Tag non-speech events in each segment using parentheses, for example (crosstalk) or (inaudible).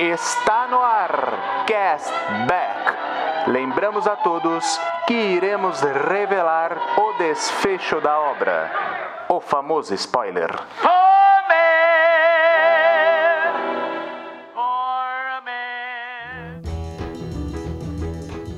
Está no ar Castback. Lembramos a todos que iremos revelar o desfecho da obra. O famoso spoiler.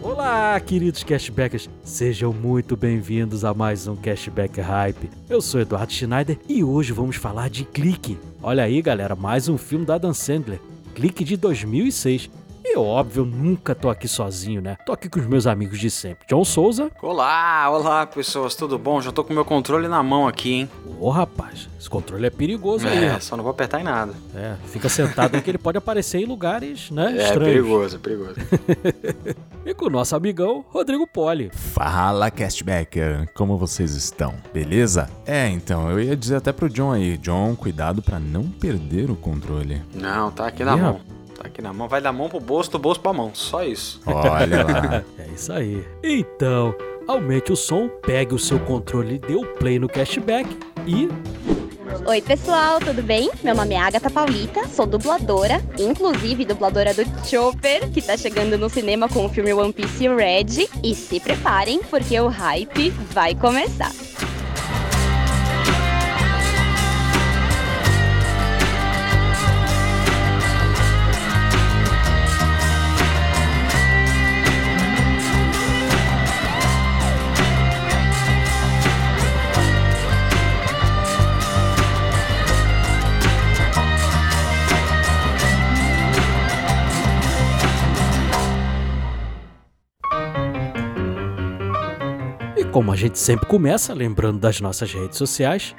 Olá, queridos cashbackers, sejam muito bem-vindos a mais um Cashback Hype. Eu sou Eduardo Schneider e hoje vamos falar de Clique. Olha aí, galera, mais um filme da Adam Sandler. Clique de 2006. E óbvio, eu nunca tô aqui sozinho, né? Tô aqui com os meus amigos de sempre. John Souza. Olá, olá pessoas, tudo bom? Já tô com meu controle na mão aqui, hein? Ô rapaz, esse controle é perigoso aí. É, só não vou apertar em nada. É, fica sentado que ele pode aparecer em lugares, né? É estranhos. perigoso, é perigoso. (laughs) E com o nosso amigão, Rodrigo Poli. Fala, Castbacker, como vocês estão? Beleza? É, então, eu ia dizer até pro John aí, John, cuidado pra não perder o controle. Não, tá aqui na mão. Tá aqui na mão, vai da mão pro bolso, do bolso pra mão, só isso. Olha lá. (laughs) É isso aí. Então, aumente o som, pegue o seu controle, dê o play no cashback e Oi, pessoal, tudo bem? Meu nome é Agatha Paulita, sou dubladora, inclusive dubladora do Chopper, que tá chegando no cinema com o filme One Piece Red. E se preparem, porque o hype vai começar. Como a gente sempre começa, lembrando das nossas redes sociais,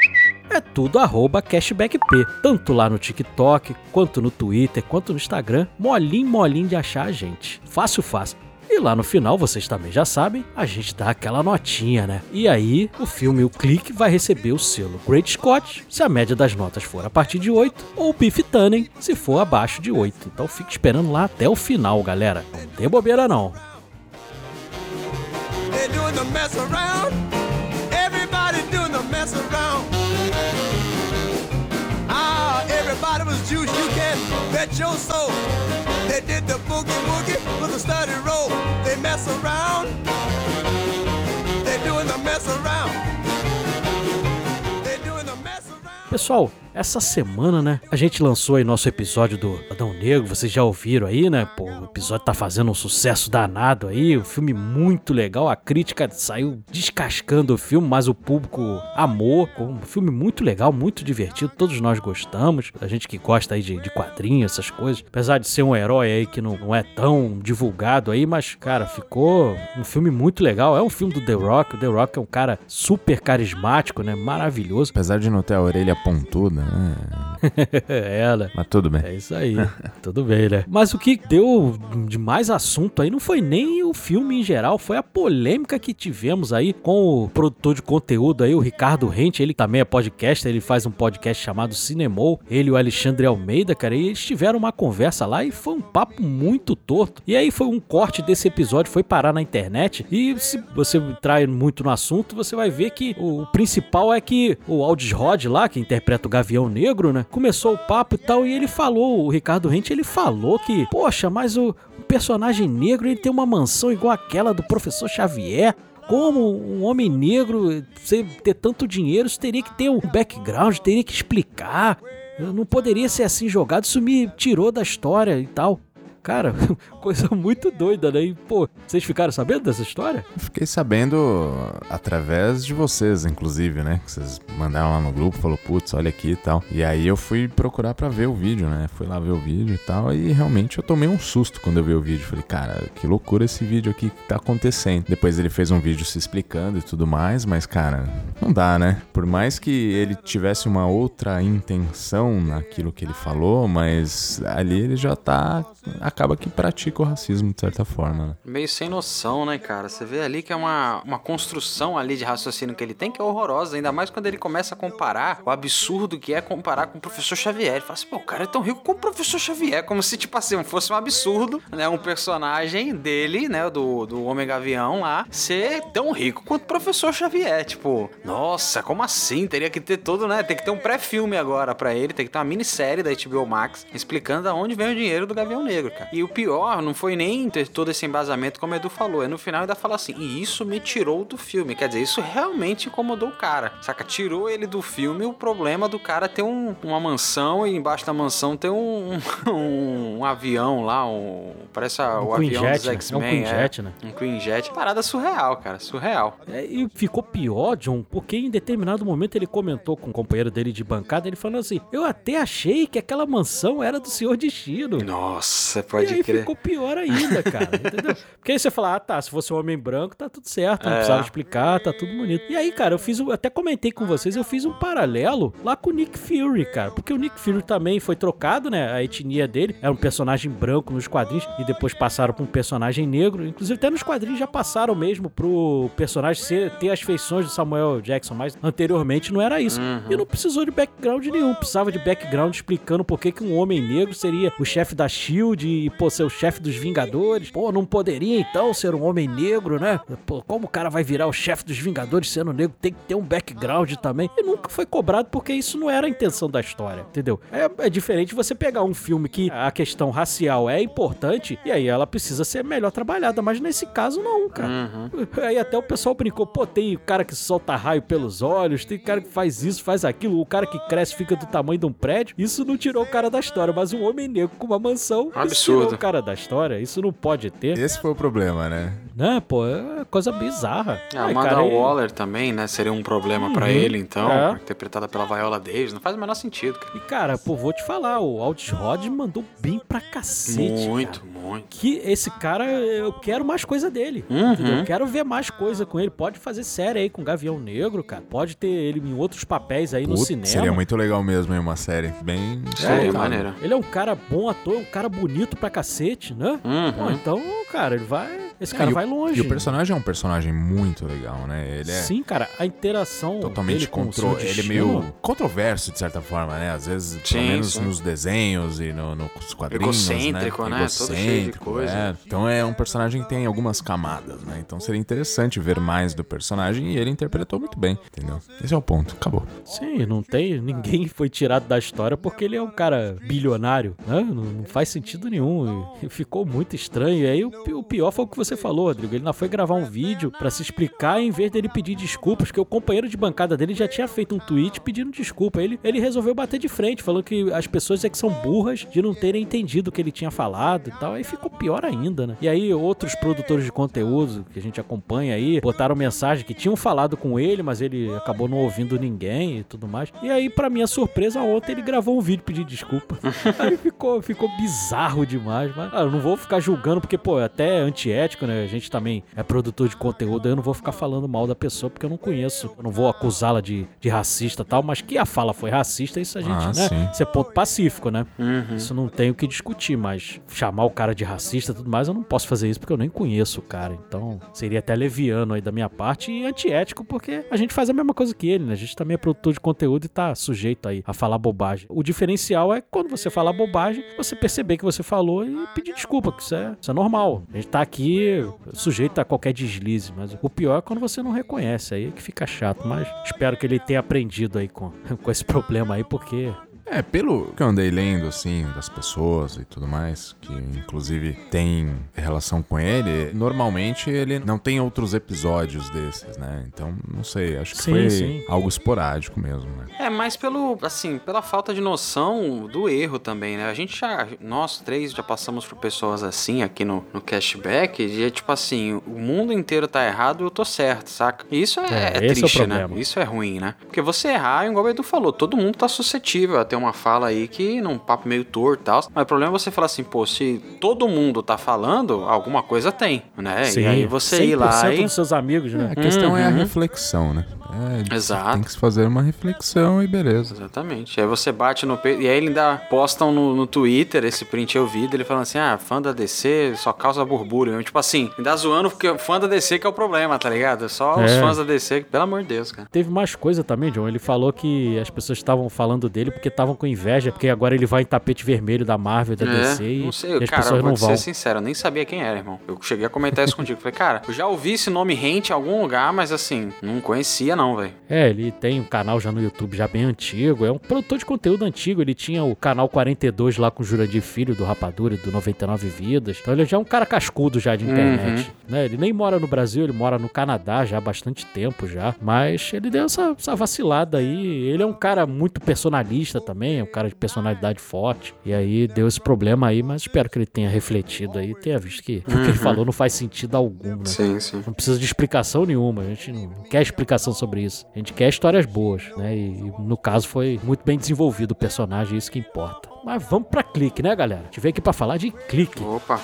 é tudo arroba cashbackp. Tanto lá no TikTok, quanto no Twitter, quanto no Instagram. Molinho, molinho de achar a gente. Fácil, fácil. E lá no final, vocês também já sabem, a gente dá aquela notinha, né? E aí, o filme O Clique vai receber o selo Great Scott, se a média das notas for a partir de 8, ou Beef Tannen, se for abaixo de 8. Então fique esperando lá até o final, galera. Não tem bobeira não. Doing the mess around. Everybody doing the mess around. Ah, everybody was juice. You can bet your soul. They did the boogie woogie with a study roll. They mess around. They're doing the mess around. Pessoal, essa semana, né, a gente lançou aí nosso episódio do Adão Negro, vocês já ouviram aí, né? Pô, o episódio tá fazendo um sucesso danado aí, um filme muito legal, a crítica saiu descascando o filme, mas o público amou, um filme muito legal, muito divertido, todos nós gostamos, a gente que gosta aí de, de quadrinhos, essas coisas, apesar de ser um herói aí que não, não é tão divulgado aí, mas, cara, ficou um filme muito legal, é um filme do The Rock, o The Rock é um cara super carismático, né, maravilhoso, Apesar de não ter a orelha pontuda, né? (laughs) né? Mas tudo bem. É isso aí, (laughs) tudo bem, né? Mas o que deu de mais assunto aí não foi nem o filme em geral, foi a polêmica que tivemos aí com o produtor de conteúdo aí, o Ricardo Rente, ele também é podcast, ele faz um podcast chamado Cinemou, ele e o Alexandre Almeida, cara, e eles tiveram uma conversa lá e foi um papo muito torto. E aí foi um corte desse episódio, foi parar na internet, e se você entrar muito no assunto, você vai ver que o principal é que o Aldis Rod lá, que interpreta o Gavião Negro, né, começou o papo e tal, e ele falou, o Ricardo Rente, ele falou que, poxa, mas o, personagem negro, ele tem uma mansão igual aquela do professor Xavier, como um homem negro ter tanto dinheiro, isso teria que ter um background, teria que explicar. Não poderia ser assim jogado, isso me tirou da história e tal. Cara, (laughs) coisa muito doida, né? E, pô, vocês ficaram sabendo dessa história? Fiquei sabendo através de vocês, inclusive, né? Que vocês mandaram lá no grupo, falou, putz, olha aqui e tal. E aí eu fui procurar pra ver o vídeo, né? Fui lá ver o vídeo e tal. E realmente eu tomei um susto quando eu vi o vídeo. Falei, cara, que loucura esse vídeo aqui que tá acontecendo. Depois ele fez um vídeo se explicando e tudo mais, mas, cara, não dá, né? Por mais que ele tivesse uma outra intenção naquilo que ele falou, mas ali ele já tá acaba que pratica o racismo de certa forma, né? Meio sem noção, né, cara? Você vê ali que é uma, uma construção ali de raciocínio que ele tem que é horrorosa, ainda mais quando ele começa a comparar o absurdo que é comparar com o professor Xavier. Ele fala assim, pô, o cara é tão rico como o professor Xavier, como se, tipo assim, fosse um absurdo, né? Um personagem dele, né, do, do Homem Gavião lá, ser tão rico quanto o professor Xavier. Tipo, nossa, como assim? Teria que ter todo, né? Tem que ter um pré-filme agora pra ele, tem que ter uma minissérie da HBO Max explicando de onde vem o dinheiro do Gavião Negro, cara. E o pior não foi nem ter todo esse embasamento, como o Edu falou, é no final ainda fala assim, e isso me tirou do filme. Quer dizer, isso realmente incomodou o cara, saca? Tirou ele do filme o problema do cara ter um, uma mansão e embaixo da mansão ter um, (laughs) um, um avião lá, um, parece a, o Um avião Quinjet, dos né? É um X-Men. Quinjet, né? Um Quinjet. Parada surreal, cara, surreal. É, e ficou pior, John, porque em determinado momento ele comentou com o companheiro dele de bancada, ele falando assim: Eu até achei que aquela mansão era do Senhor Destino. Nossa, E pode aí crer. ficou pior ainda, cara, entendeu? (laughs) Porque aí você fala, ah, tá, se fosse um homem branco, tá tudo certo, não É. precisava explicar, tá tudo bonito. E aí, cara, eu fiz, um, até comentei com vocês, eu fiz um paralelo lá com o Nick Fury, cara, porque o Nick Fury também foi trocado, né, a etnia dele, era um personagem branco nos quadrinhos, e depois passaram pra um personagem negro, inclusive até nos quadrinhos já passaram mesmo pro personagem ser, ter as feições do Samuel Jackson, mas anteriormente não era isso. E não precisou de background nenhum, precisava de background explicando por que, que um homem negro seria o chefe da SHIELD e, pô, ser o chefe dos Vingadores. Pô, não poderia então ser um homem negro, né? Pô, como o cara vai virar o chefe dos Vingadores sendo negro? Tem que ter um background também. E nunca foi cobrado porque isso não era a intenção da história, entendeu? É, é diferente você pegar um filme que a questão racial é importante e aí ela precisa ser melhor trabalhada, mas nesse caso não, cara. Uhum. Aí até o pessoal brincou, pô, tem cara que solta raio pelos olhos, tem cara que faz isso, faz aquilo, o cara que cresce fica do tamanho de um prédio. Isso não tirou o cara da história, mas um homem negro com uma mansão, isso Absurdo. tirou o cara da história. Isso não pode ter, Esse foi o problema, né? né? Pô, é coisa bizarra. A Ai, Amanda cara, Waller também, né? Seria um problema pra Uhum. ele, então, É. interpretada pela Viola Davis. Não faz o menor sentido, cara. E cara, pô, vou te falar, o Aldis Rod mandou bem pra cacete. muito, cara. Muito. Que esse cara, eu quero mais coisa dele. Uhum. Eu quero ver mais coisa com ele. Pode fazer série aí com Gavião Negro, cara. Pode ter ele em outros papéis aí no Putz, cinema. Seria muito legal mesmo, hein? Uma série bem. Seria cara. maneiro. Ele é um cara bom ator, um cara bonito pra cacete, né? Uhum. Pô, então, cara, ele vai. Esse cara É, o- vai longe. E o personagem é um personagem muito legal, né? Ele é Sim, cara, a interação. totalmente dele com o contro... Ele é meio controverso, de certa forma, né? Às vezes, Sim, pelo menos sim. nos desenhos e no, nos quadrinhos, Egocêntrico, né? Todo cheio de Egocêntrico, coisa. é. Então é um personagem que tem algumas camadas, né? Então seria interessante ver mais do personagem e ele interpretou muito bem, entendeu? Esse é o ponto, acabou. Sim, não tem. Ninguém foi tirado da história porque ele é um cara bilionário, né? Não, não faz sentido nenhum. E, ficou muito estranho. E aí o, o pior foi o que você falou, Rodrigo. Ele ainda foi gravar um vídeo pra se explicar em vez dele pedir desculpas, porque o companheiro de bancada dele já tinha feito um tweet pedindo desculpa. Ele, ele resolveu bater de frente, falando que as pessoas é que são burras de não terem entendido o que ele tinha falado e tal. Aí ficou pior ainda, né? E aí outros produtores de conteúdo que a gente acompanha aí botaram mensagem que tinham falado com ele, mas ele acabou não ouvindo ninguém e tudo mais. E aí, pra minha surpresa, ontem ele gravou um vídeo pedindo desculpa. (laughs) aí ficou, ficou bizarro demais, mas ah, eu não vou ficar julgando porque, pô, é até né? A gente também é produtor de conteúdo, eu não vou ficar falando mal da pessoa porque eu não conheço. Eu não vou acusá-la de, de racista e tal, mas que a fala foi racista, isso a gente, Ah, né? sim. Isso é ponto pacífico, né? Uhum. Isso não tem o que discutir, mas chamar o cara de racista e tudo mais, eu não posso fazer isso porque eu nem conheço o cara. Então, seria até leviano aí da minha parte e antiético, porque a gente faz a mesma coisa que ele, né? A gente também é produtor de conteúdo e tá sujeito aí a falar bobagem. O diferencial é quando você falar bobagem, você perceber que você falou e pedir desculpa, que isso é, isso é normal. A gente tá aqui sujeito a qualquer deslize, mas o pior é quando você não reconhece, aí é que fica chato. Mas espero que ele tenha aprendido aí com, (laughs) com esse problema aí, porque É, pelo que eu andei lendo, assim, das pessoas e tudo mais, que inclusive tem relação com ele, normalmente ele não tem outros episódios desses, né? Então, não sei, acho que Sim, foi sim. algo esporádico mesmo, né? É, mas pelo, assim, pela falta de noção do erro também, né? A gente já, nós três já passamos por pessoas assim aqui no, no cashback, de tipo assim, o mundo inteiro tá errado e eu tô certo, saca? E isso é, É, é é triste, né? Isso é ruim, né? Porque você errar, igual o Edu falou, todo mundo tá suscetível a ter uma fala aí que num papo meio torto e tal. Mas o problema é você falar assim, pô, se todo mundo tá falando, alguma coisa tem, né? e aí você ir lá 100% e. dos seus amigos, né? A questão é a Uhum. reflexão, né? É, Exato. Tem que se fazer uma reflexão e beleza. Exatamente. Aí você bate no peito. E aí ele ainda postam no, no Twitter esse print eu vi dele falando assim: ah, fã da DC só causa burbúrio. Tipo assim, ainda zoando porque fã da DC que é o problema, tá ligado? Só os É. fãs da DC, que, pelo amor de Deus, cara. Teve mais coisa também, John. Ele falou que as pessoas estavam falando dele porque estavam com inveja, porque agora ele vai em tapete vermelho da Marvel, da DC e, É, não sei, e as cara, pessoas vou não vão. ser sincero, eu nem sabia quem era, irmão. Eu cheguei a comentar isso contigo. Falei, cara, eu já ouvi esse nome rente em algum lugar, mas assim, não conhecia não, velho. É, ele tem um canal já no YouTube já bem antigo, é um produtor de conteúdo antigo, ele tinha o canal 42 lá com o Jurandir Filho do Rapadura e do 99 Vidas. Então ele já é um cara cascudo já de internet, Uhum. né? Ele nem mora no Brasil, ele mora no Canadá já há bastante tempo já, mas ele deu essa, essa vacilada aí. Ele é um cara muito personalista também, é um cara de personalidade forte. E aí deu esse problema aí, mas espero que ele tenha refletido aí, tenha visto que o que ele falou não faz sentido algum, né? Sim, sim. Não precisa de explicação nenhuma, a gente não quer explicação sobre isso. A gente quer histórias boas, né? E, e no caso foi muito bem desenvolvido o personagem, isso que importa. Mas vamos pra clique, né, galera? Veio aqui pra falar de clique. Opa.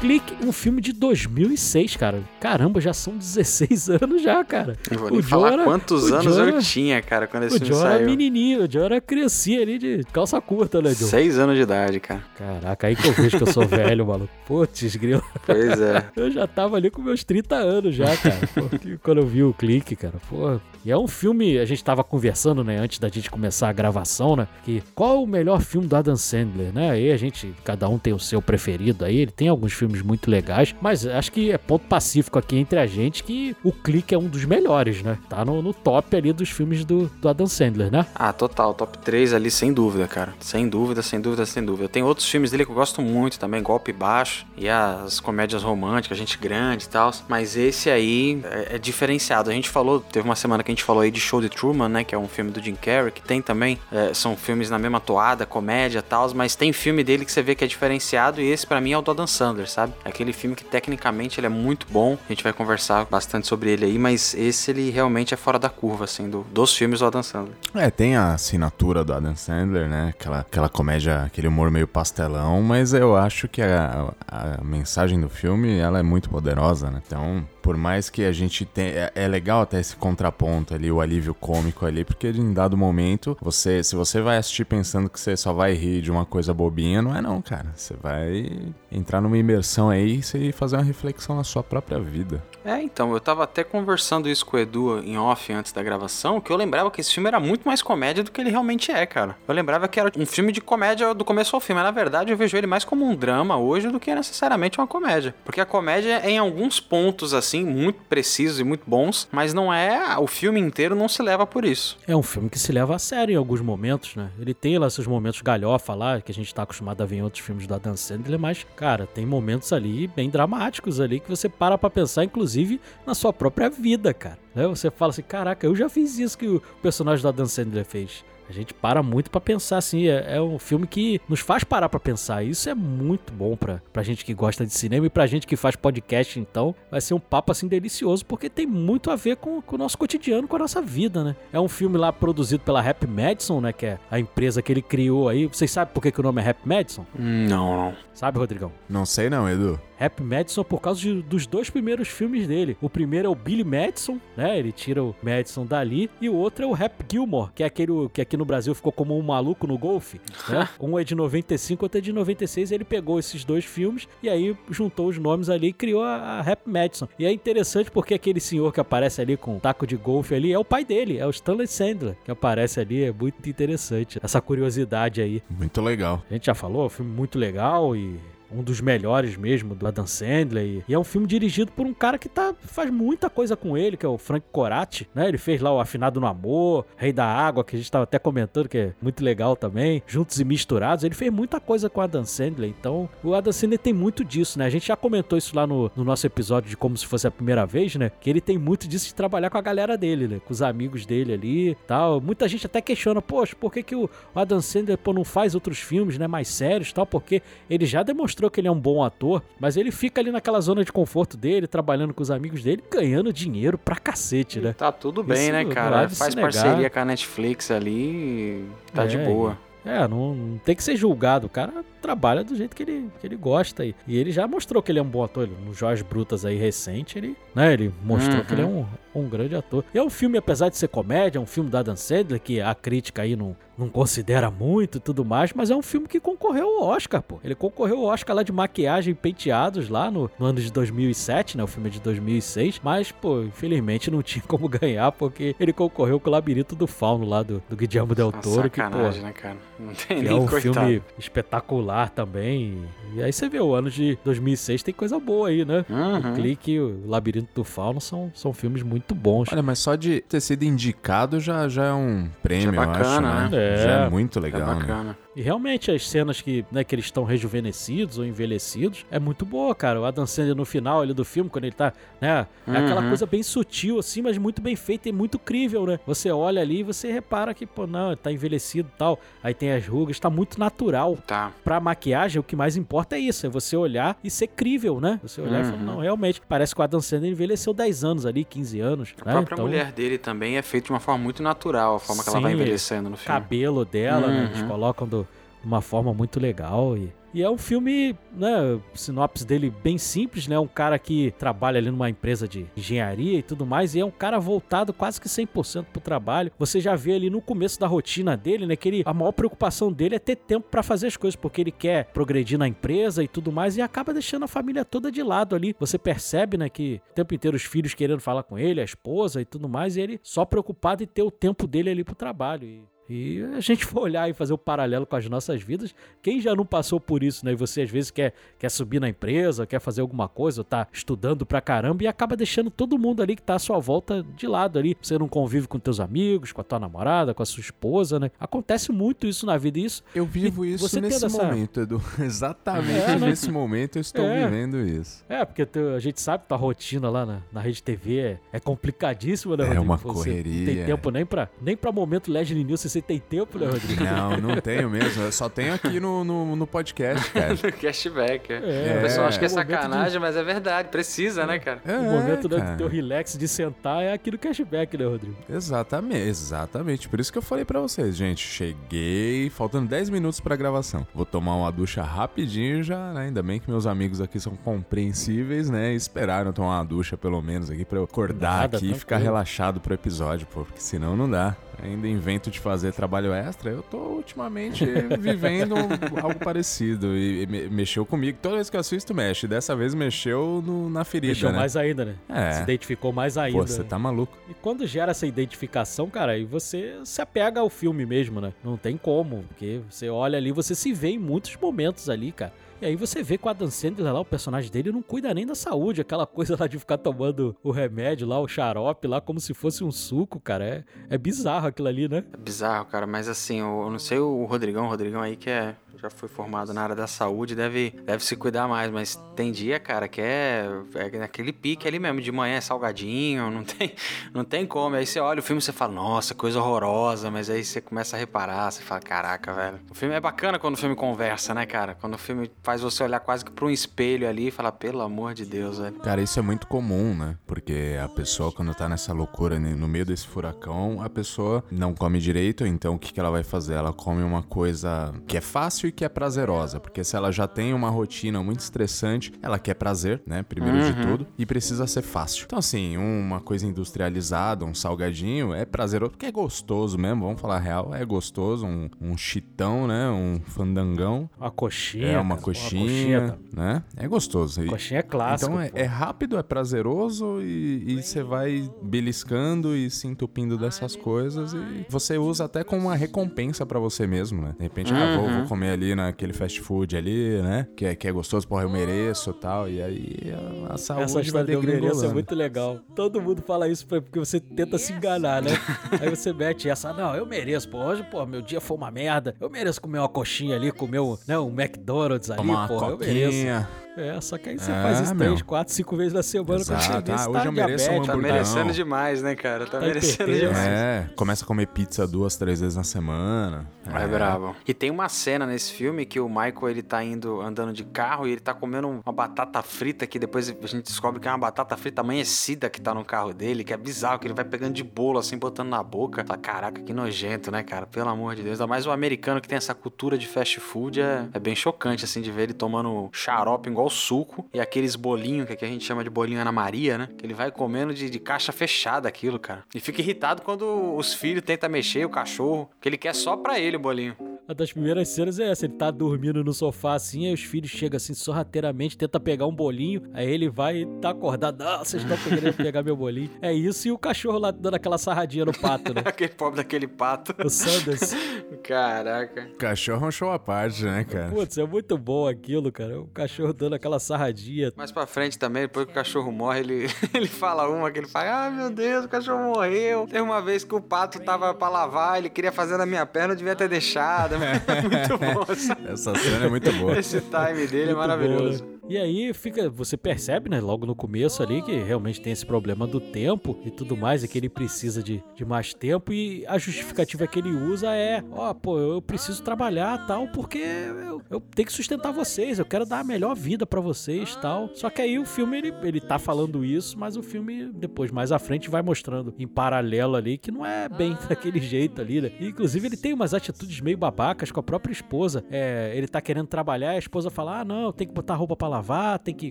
Clique, um filme de 2006, cara. Caramba, já são 16 (laughs) anos já, cara. Não vou O falar era- quantos anos Joe eu era- tinha, cara, quando esse O filme Joe era saiu. menininho, o Joe era criancinha ali de calça curta, né, Joe? Seis anos de idade, cara. Caraca, aí que eu vejo que eu sou (laughs) velho, maluco. Putz, grilo. Pois é. (laughs) Eu já tava ali com meus 30 anos já, cara. Pô, que- quando eu vi o clique, cara. Pô. E é um filme, a gente tava conversando, né, antes da gente começar a gravação, né? Que qual é o melhor filme do Adam Sandler, né? Aí a gente, cada um tem o seu preferido aí. Ele tem alguns filmes muito legais, mas acho que é ponto pacífico aqui entre a gente que o clique é um dos melhores, né? Tá no, no top ali dos filmes do, do Adam Sandler, né? Ah, total, top 3 ali, sem dúvida, cara. Sem dúvida, sem dúvida, sem dúvida. Tem outros filmes dele que eu gosto muito também, Golpe Baixo e as comédias românticas, Gente Grande e tal. Mas esse aí é, é diferenciado. A gente falou, teve uma semana que a gente falou aí de Show de Truman, né? Que é um filme do Jim Carrey, que tem também, é, são filmes na mesma toada, comédia e tal. Mas tem filme dele que você vê que é diferenciado e esse pra mim é o do Adam Sandler, sabe? Aquele filme que tecnicamente ele é muito bom. A gente vai conversar bastante sobre ele aí, mas esse ele realmente é fora da curva, assim, do, dos filmes do Adam Sandler. É, tem a assinatura do Adam Sandler, né? Aquela, aquela comédia, aquele humor meio pastelão, mas eu acho que a, a mensagem do filme, ela é muito poderosa, né? Então, por mais que a gente tenha... É, é legal até esse contraponto ali, o alívio cômico ali, porque em dado momento, você, se você vai assistir pensando que você só vai rir de uma coisa bobinha, não é não, cara. Você vai entrar numa imersão aí e fazer uma reflexão na sua própria vida. É, então, eu tava até conversando isso com o Edu em off antes da gravação, que eu lembrava que esse filme era muito mais comédia do que ele realmente é, cara. Eu lembrava que era um filme de comédia do começo ao fim, mas na verdade eu vejo ele mais como um drama hoje do que necessariamente uma comédia. Porque a comédia é em alguns pontos, assim, muito precisos e muito bons, mas não é. O filme inteiro não se leva por isso. É um filme que se leva a sério em alguns momentos, né? Ele tem lá seus momentos galhofa lá, que a gente tá acostumado a ver em outros filmes do Adam Sandler, mas, cara, tem momentos ali bem dramáticos ali que você para pra pensar, inclusive, na sua própria vida, cara. Né? Você fala assim, caraca, eu já fiz isso que o personagem do Adam Sandler fez. A gente para muito pra pensar, assim. É, é um filme que nos faz parar pra pensar. Isso é muito bom pra, pra gente que gosta de cinema e pra gente que faz podcast, então. Vai ser um papo, assim, delicioso, porque tem muito a ver com, com o nosso cotidiano, com a nossa vida, né? É um filme lá produzido pela Happy Madison, né? Que é a empresa que ele criou aí. Vocês sabem por que, que o nome é Happy Madison? Não, não. Sabe, Rodrigão? Não sei não, Edu. Happy Madison por causa de- dos dois primeiros filmes dele. O primeiro é o Billy Madison, né? Ele tira o Madison dali. E o outro é o Rap Gilmore, que é aquele que aqui no Brasil ficou como um maluco no golfe. Né? (laughs) um é de 95, outro é de 96. Ele pegou esses dois filmes e aí juntou os nomes ali e criou a, a Rap Madison. E é interessante porque aquele senhor que aparece ali com um taco de golfe ali é o pai dele, é o Stanley Sandler, que aparece ali. É muito interessante essa curiosidade aí. Muito legal. A gente já falou, filme muito legal e um dos melhores mesmo do Adam Sandler. E, é um filme dirigido por um cara que tá, faz muita coisa com ele, que é o Frank Coratti, né? Ele fez lá o Afinado no Amor, Rei da Água, que a gente tava até comentando, que é muito legal também. Juntos e Misturados. Ele fez muita coisa com o Adam Sandler. Então, o Adam Sandler tem muito disso, né? A gente já comentou isso lá no, no nosso episódio de Como Se Fosse a Primeira Vez, né? Que ele tem muito disso de trabalhar com a galera dele, né? Com os amigos dele ali tal. Muita gente até questiona, poxa, por que, que o Adam Sandler pô, não faz outros filmes, né? Mais sérios tal? Porque ele já demonstrou mostrou que ele é um bom ator, mas ele fica ali naquela zona de conforto dele, trabalhando com os amigos dele, ganhando dinheiro pra cacete, né? Tá tudo bem, né, cara? de Faz parceria com a Netflix ali, tá de É, boa. É, não, não tem que ser julgado. O cara trabalha do jeito que ele, que ele gosta. aí. E ele já mostrou que ele é um bom ator. Ele- No Jorge Brutas aí recente, ele, né, ele mostrou Uhum. que ele é um, um grande ator. E é um filme, apesar de ser comédia, é um filme da Dan Sandler, que a crítica aí não, não considera muito e tudo mais, mas é um filme que concorreu ao Oscar, pô. Ele concorreu ao Oscar lá de maquiagem e penteados lá no, no ano de 2007, né? O filme é de 2006. Mas, pô, infelizmente não (laughs) tinha como ganhar, porque ele concorreu com o Labirinto do Fauno lá do, do Guillermo Del Uma Toro, que, pô, sacanagem, né, cara? Não tem que nem é um coitado. filme espetacular também. E aí você vê, o ano de 2006 tem coisa boa aí, né? Uhum. O Clique e o Labirinto do Fauno são, são filmes muito bons. Olha, mas só de ter sido indicado já, já é um prêmio, Já é eu acho, bacana, né? né? Já é É. muito É legal, né? E realmente as cenas que, né, que eles estão rejuvenescidos ou envelhecidos é muito boa, cara. O Adam Sandler no final ali do filme, quando ele tá, né? É aquela Uhum. coisa bem sutil assim, mas muito bem feita e muito crível, né? Você olha ali e você repara que, pô, não, tá envelhecido e tal. Aí tem as rugas, tá muito natural. Tá. Pra maquiagem, o que mais importa é isso, é você olhar e ser crível, né? Você olhar e falar, Uhum. não, realmente, parece que o Adam Sandler envelheceu 10 anos ali, 15 anos. A né? própria Então, mulher dele também é feita de uma forma muito natural, a forma que ela vai Sim, envelhecendo no filme. cabelo dela, né? Eles Uhum. colocam do- de uma forma muito legal e... E é um filme, né, sinopse dele bem simples, né? Um cara que trabalha ali numa empresa de engenharia e tudo mais, e é um cara voltado quase que 100% pro trabalho. Você já vê ali no começo da rotina dele, né, que ele, a maior preocupação dele é ter tempo pra fazer as coisas, porque ele quer progredir na empresa e tudo mais, e acaba deixando a família toda de lado ali. Você percebe, né, que o tempo inteiro os filhos querendo falar com ele, a esposa e tudo mais, e ele só preocupado em ter o tempo dele ali pro trabalho. E e a gente (laughs) for olhar e fazer o paralelo com as nossas vidas, quem já não passou por isso, né? E você às vezes quer, quer subir na empresa, quer fazer alguma coisa, ou tá estudando pra caramba e acaba deixando todo mundo ali que tá à sua volta de lado ali. Você não convive com teus amigos, com a tua namorada, com a sua esposa, né? Acontece muito isso na vida isso. Eu vivo E isso nesse essa- momento, Edu. (laughs) Exatamente É, né? nesse momento eu estou É. vivendo isso. É, porque teu- a gente sabe que tua rotina lá na, na rede TV é, é complicadíssima, né, É Rodrigo? uma Você Não correria. tem tempo nem pra, nem pra momento Leslie News, você tem tempo, né, Rodrigo? Não, não tenho mesmo. Eu só tenho aqui no, no, no podcast, cara. (laughs) Cashback. É. É, o pessoal acha que é é de- sacanagem, mas é verdade. Precisa, né, cara? É, o momento né, cara. do teu relax de sentar é aqui no cashback, né, Rodrigo? Exatamente, exatamente. Por isso que eu falei pra vocês, gente. Cheguei, faltando 10 minutos pra gravação. Vou tomar uma ducha rapidinho já, né? Ainda bem que meus amigos aqui são compreensíveis, né? Esperaram tomar uma ducha pelo menos aqui pra eu acordar Nada, aqui e ficar tranquilo. relaxado pro episódio, pô, porque senão não dá. Ainda invento de fazer trabalho extra, eu tô ultimamente (laughs) vivendo algo parecido e, me- mexeu comigo. Toda vez que eu assisto, mexe. Dessa vez mexeu no- na ferida, Deixou né? mais ainda, né? É. Se identificou mais ainda. Pô, você tá maluco. E quando gera essa identificação, cara, aí você se apega ao filme mesmo, né? Não tem como, porque você olha ali, você se vê em muitos momentos ali, cara. E aí você vê que o Adam Sandler lá, o personagem dele, não cuida nem da saúde. Aquela (laughs) coisa lá de ficar tomando o remédio lá, o xarope lá, como se fosse um suco, cara. É, é bizarro aquilo ali, né? É bizarro, cara, mas assim, eu eu não sei o Rodrigão, o Rodrigão aí que é, já foi formado na área da saúde, deve, deve se cuidar mais, mas tem dia, cara, que é, é naquele pique ali mesmo, de manhã é salgadinho, não tem, (laughs) não tem como. Aí você olha o filme e você fala, nossa, coisa horrorosa, mas aí você começa a reparar, você fala, caraca, velho. O filme é bacana quando o filme conversa, né, cara? Quando o filme faz você olhar quase que pra um espelho ali e falar, pelo amor de Deus, velho. Cara, isso é muito comum, né? Porque a pessoa, quando tá nessa loucura, né, no meio desse furacão, a pessoa não come direito, então o que, que ela vai fazer? Ela come uma coisa que é fácil e que é prazerosa. Porque se ela já tem uma rotina muito estressante, ela quer prazer, né? Primeiro de tudo, e precisa ser fácil. Então, assim, uma coisa industrializada, um salgadinho, é prazeroso, porque é gostoso mesmo, vamos falar a real, é gostoso, um, um chitão, né? Um fandangão. Uma coxinha. É uma cara. Pô, coxinha, né? É gostoso. E- Coxinha é clássico. então é, é rápido, é prazeroso e você vai beliscando e se entupindo dessas coisas e você usa até como uma recompensa pra você mesmo, né? De repente, ah, vou, vou comer ali naquele fast food ali, né? Que é, que é gostoso, porra, eu mereço e tal. E aí a, saúde Essa vai história mereço é muito legal. Todo mundo fala isso porque você tenta se enganar, né? (laughs) Aí você mete essa, não, eu mereço, pô. Hoje, pô, meu dia foi uma merda. Eu mereço comer uma coxinha ali, comer um, né, um McDonald's ali, Tomar pô. Eu mereço. É, só que aí você É, faz isso meu. três, quatro, cinco vezes na semana quando você Exato. vê, Ah, você hoje eu mereço um diabético, Tá merecendo demais, né, cara? Tá, Tá merecendo demais. É, começa a comer pizza duas, três vezes na semana. É brabo. E tem uma cena nesse filme que o Michael ele tá indo andando de carro e ele tá comendo uma batata frita que depois a gente descobre que é uma batata frita amanhecida que tá no carro dele, que é bizarro, que ele vai pegando de bolo assim, botando na boca. Fala, Caraca, que nojento, né, cara? Pelo amor de Deus. Ainda mais o americano que tem essa cultura de fast food é, é bem chocante, assim, de ver ele tomando xarope igual suco e aqueles bolinhos que aqui a gente chama de bolinho Ana Maria, né? Que ele vai comendo de, de caixa fechada aquilo, cara. E fica irritado quando os filhos tentam mexer, o cachorro, que ele quer só pra ele o bolinho. Uma das primeiras cenas é essa, ele tá dormindo no sofá assim, aí os filhos chegam assim sorrateiramente, tenta pegar um bolinho, aí ele vai e tá acordado, não, vocês estão querendo pegar meu bolinho. É isso e o cachorro lá dando aquela sarradinha no pato, né? (laughs) Aquele pobre daquele pato. O Sanders. (laughs) Caraca. Cachorro é um show à parte, né, cara? Putz, é muito bom aquilo, cara. O cachorro dando aquela sarradinha. Mais pra frente também, depois que o cachorro morre, ele, (laughs) ele fala uma que ele fala: Ah, meu Deus, o cachorro morreu. Teve uma vez que o pato tava pra lavar, ele queria fazer na minha perna, eu devia ter deixado. (laughs) muito bom. essa- Essa cena é muito boa. Esse time dele é Muito maravilhoso. bom, né? E aí fica, você percebe, né, logo no começo ali, que realmente tem esse problema do tempo e tudo mais, e que ele precisa de, de mais tempo, e a justificativa que ele usa é, ó, pô, eu preciso trabalhar tal, porque eu, eu tenho que sustentar vocês, eu quero dar a melhor vida pra vocês tal. Só que aí o filme, ele, ele tá falando isso, mas o filme, depois, mais à frente, vai mostrando em paralelo ali que não é bem (laughs) daquele jeito ali, né? E, inclusive, ele tem umas atitudes meio babacas com a própria esposa. É, ele tá querendo trabalhar e a esposa fala: Ah, não, tem que botar roupa pra lavar, tem que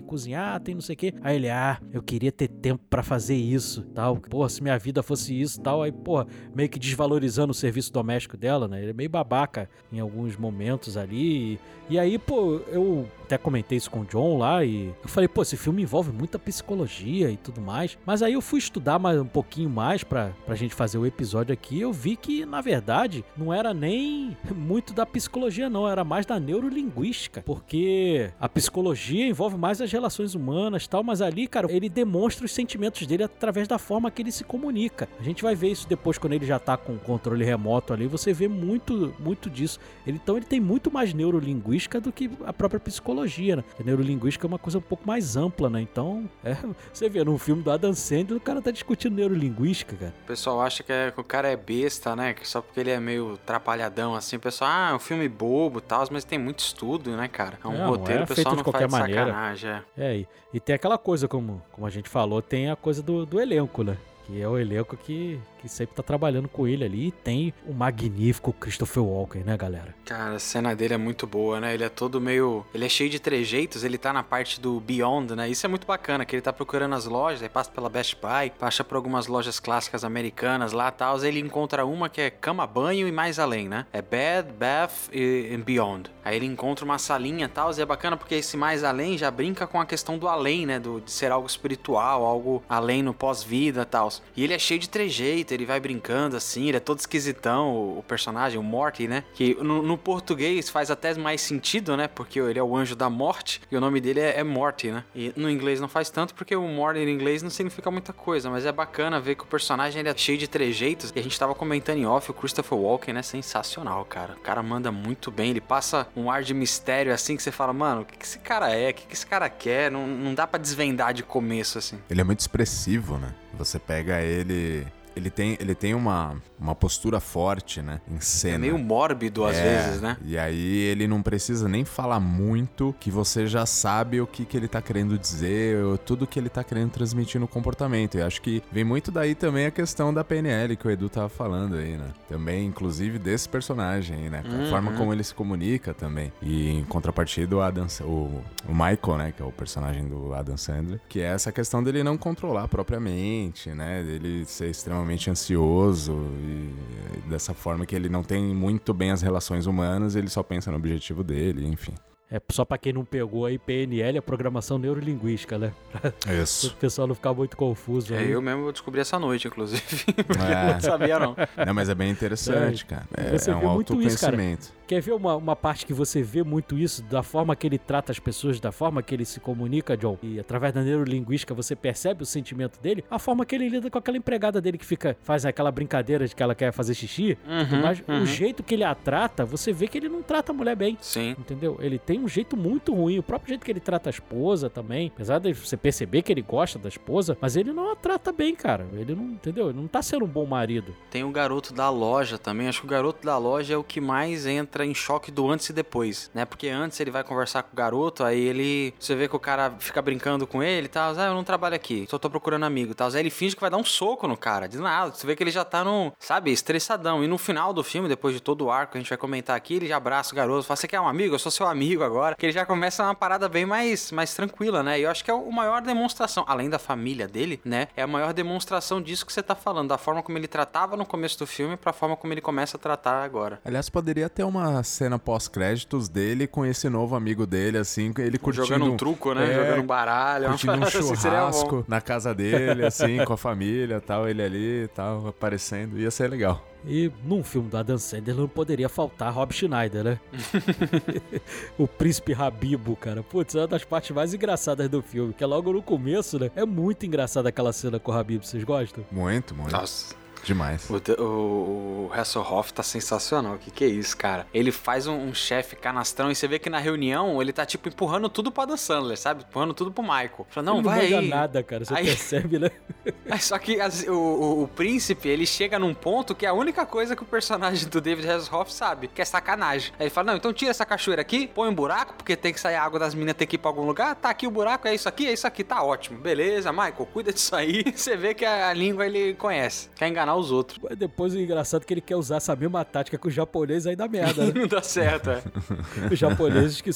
cozinhar, tem não sei o quê. Aí ele, ah, eu queria ter tempo pra fazer isso, tal. Porra, se minha vida fosse isso, tal. Aí, porra, meio que desvalorizando o serviço doméstico dela, né? Ele é meio babaca em alguns momentos ali. E aí, pô, eu até comentei isso com o John lá e eu falei, pô, esse filme envolve muita psicologia e tudo mais. Mas aí eu fui estudar mais um pouquinho mais pra, pra gente fazer o episódio aqui. Eu vi que, na verdade, não era nem muito da psicologia, não, era mais da neurolinguística. Porque a psicologia envolve mais as relações humanas tal, mas ali, cara, ele demonstra os sentimentos dele através da forma que ele se comunica. A gente vai ver isso depois quando ele já tá com o controle remoto ali, você vê muito, muito disso. Ele, então ele tem muito mais neurolinguística do que a própria psicologia, né? A neurolinguística é uma coisa um pouco mais ampla, né? Então, é, (laughs) você vê, num filme do Adam Sandler, o cara tá discutindo neurolinguística, cara. O pessoal acha que, é- que o cara é besta, né? Que só porque ele é meio trapalhadão assim, o pessoal, ah, é um filme bobo e tal, mas tem muito estudo, né, cara? É um não roteiro, é o feito pessoal de não faz de maneira. sacanagem. É. É, e, e tem aquela coisa, como, como a gente falou, tem a coisa do, do elenco, né? Que é o elenco que, que sempre tá trabalhando com ele ali. E tem o magnífico Christopher Walken, né, galera? Cara, a cena dele é muito boa, né? Ele é todo meio. Ele é cheio de trejeitos, ele tá na parte do Beyond, né? Isso é muito bacana, que ele tá procurando as lojas, aí passa pela Best Buy, passa por algumas lojas clássicas americanas lá e tal. Ele encontra uma que é cama, banho e mais além, né? É Bed, Bath e, Beyond. Aí ele encontra uma salinha e tal, e é bacana porque esse mais além já brinca com a questão do além, né? Do, de ser algo espiritual, algo além no pós-vida e tal. E ele é cheio de trejeito, ele vai brincando assim, ele é todo esquisitão, o, o personagem, o Morty, né? Que no, no português faz até mais sentido, né? Porque ele é o anjo da morte e o nome dele é, é Morty, né? E no inglês não faz tanto porque o Morty em inglês não significa muita coisa, mas é bacana ver que o personagem ele é cheio de trejeitos. E a gente tava comentando em off, o Christopher Walken é sensacional, cara. O cara manda muito bem, ele passa um ar de mistério assim que você fala, mano, o que, que esse cara é? O que, que esse cara quer? Não, não dá pra desvendar de começo assim. Ele é muito expressivo, né? Você pega ele. Ele tem, ele tem uma, uma postura forte, né? Em cena. É meio mórbido às É, vezes, né? E aí ele não precisa nem falar muito, que você já sabe o que, que ele tá querendo dizer, ou tudo que ele tá querendo transmitir no comportamento. E acho que vem muito daí também a questão da PNL que o Edu tava falando aí, né? Também, inclusive, desse personagem aí, né? A Uhum. forma como ele se comunica também. E em contrapartida, o Adam, o, o Michael, né? Que é o personagem do Adam Sandler, que é essa questão dele não controlar propriamente, né? Dele ser extremamente ansioso e dessa forma que ele não tem muito bem as relações humanas, ele só pensa no objetivo dele, enfim. É só pra quem não pegou aí, PNL é programação neurolinguística, né? Pra (laughs) Isso. o pessoal não ficar muito confuso. É, aí. eu mesmo descobri essa noite, inclusive. (laughs) É. não sabia, não. Não, mas é bem interessante, cara. É, Você é vê um muito isso, cara. autoconhecimento. Quer ver uma, uma parte que você vê muito isso, da forma que ele trata as pessoas, da forma que ele se comunica, John? E através da neurolinguística você percebe o sentimento dele? A forma que ele lida com aquela empregada dele que fica, faz aquela brincadeira de que ela quer fazer xixi. Uhum, mas uhum. o jeito que ele a trata, você vê que ele não trata a mulher bem. Sim. Entendeu? Ele tem tem um jeito muito ruim. O próprio jeito que ele trata a esposa também. Apesar de você perceber que ele gosta da esposa, mas ele não a trata bem, cara. Ele não, entendeu? Ele não tá sendo um bom marido. Tem o garoto da loja também. Acho que o garoto da loja é o que mais entra em choque do antes e depois, né? Porque antes ele vai conversar com o garoto, aí ele. Você vê que o cara fica brincando com ele e tal. Ah, eu não trabalho aqui, só tô procurando amigo e tal. Aí ele finge que vai dar um soco no cara, de nada. Você vê que ele já tá no, sabe, estressadão. E no final do filme, depois de todo o arco a gente vai comentar aqui, ele já abraça o garoto, fala: Você quer um amigo? Eu sou seu amigo agora. Que ele já começa uma parada bem mais, mais tranquila, né? E eu acho que é o maior demonstração, além da família dele, né? É a maior demonstração disso que você tá falando, da forma como ele tratava no começo do filme pra forma como ele começa a tratar agora. Aliás, poderia ter uma cena pós-créditos dele com esse novo amigo dele, assim, ele curtindo... Jogando um truco, né? É, Jogando um baralho. uma Curtindo um assim, churrasco na casa dele, assim, com a família tal, ele ali e tal, aparecendo. Ia ser legal. E num filme do Adam Sandler não poderia faltar Rob Schneider, né? (laughs) o príncipe Rabibo, cara. Putz, é uma das partes mais engraçadas do filme. Que é logo no começo, né? É muito engraçada aquela cena com o Rabibo. Vocês gostam? Muito, muito. Nossa. Demais. O, o, o Hasselhoff tá sensacional. O que, que é isso, cara? Ele faz um, um chefe canastrão e você vê que na reunião ele tá, tipo, empurrando tudo pro Adam Sandler, sabe? Empurrando tudo pro Michael. Fala, não, Ele vai aí. nada, cara. Você Aí- percebe, né? (laughs) Mas só que as- o, o, o príncipe, ele chega num ponto que é a única coisa que o personagem do David Hasselhoff sabe, que é sacanagem. Aí ele fala, não, então tira essa cachoeira aqui, põe um buraco, porque tem que sair a água das minas, tem que ir pra algum lugar. Tá aqui o buraco, é isso aqui, é isso aqui, tá ótimo. Beleza, Michael, cuida disso aí. (laughs) Você vê que a, a língua ele conhece. Quer enganar os outros. Mas depois o engraçado é que ele quer usar essa mesma tática com os japoneses aí dá merda, né? (laughs) Não dá certo, é. (laughs) Os japoneses que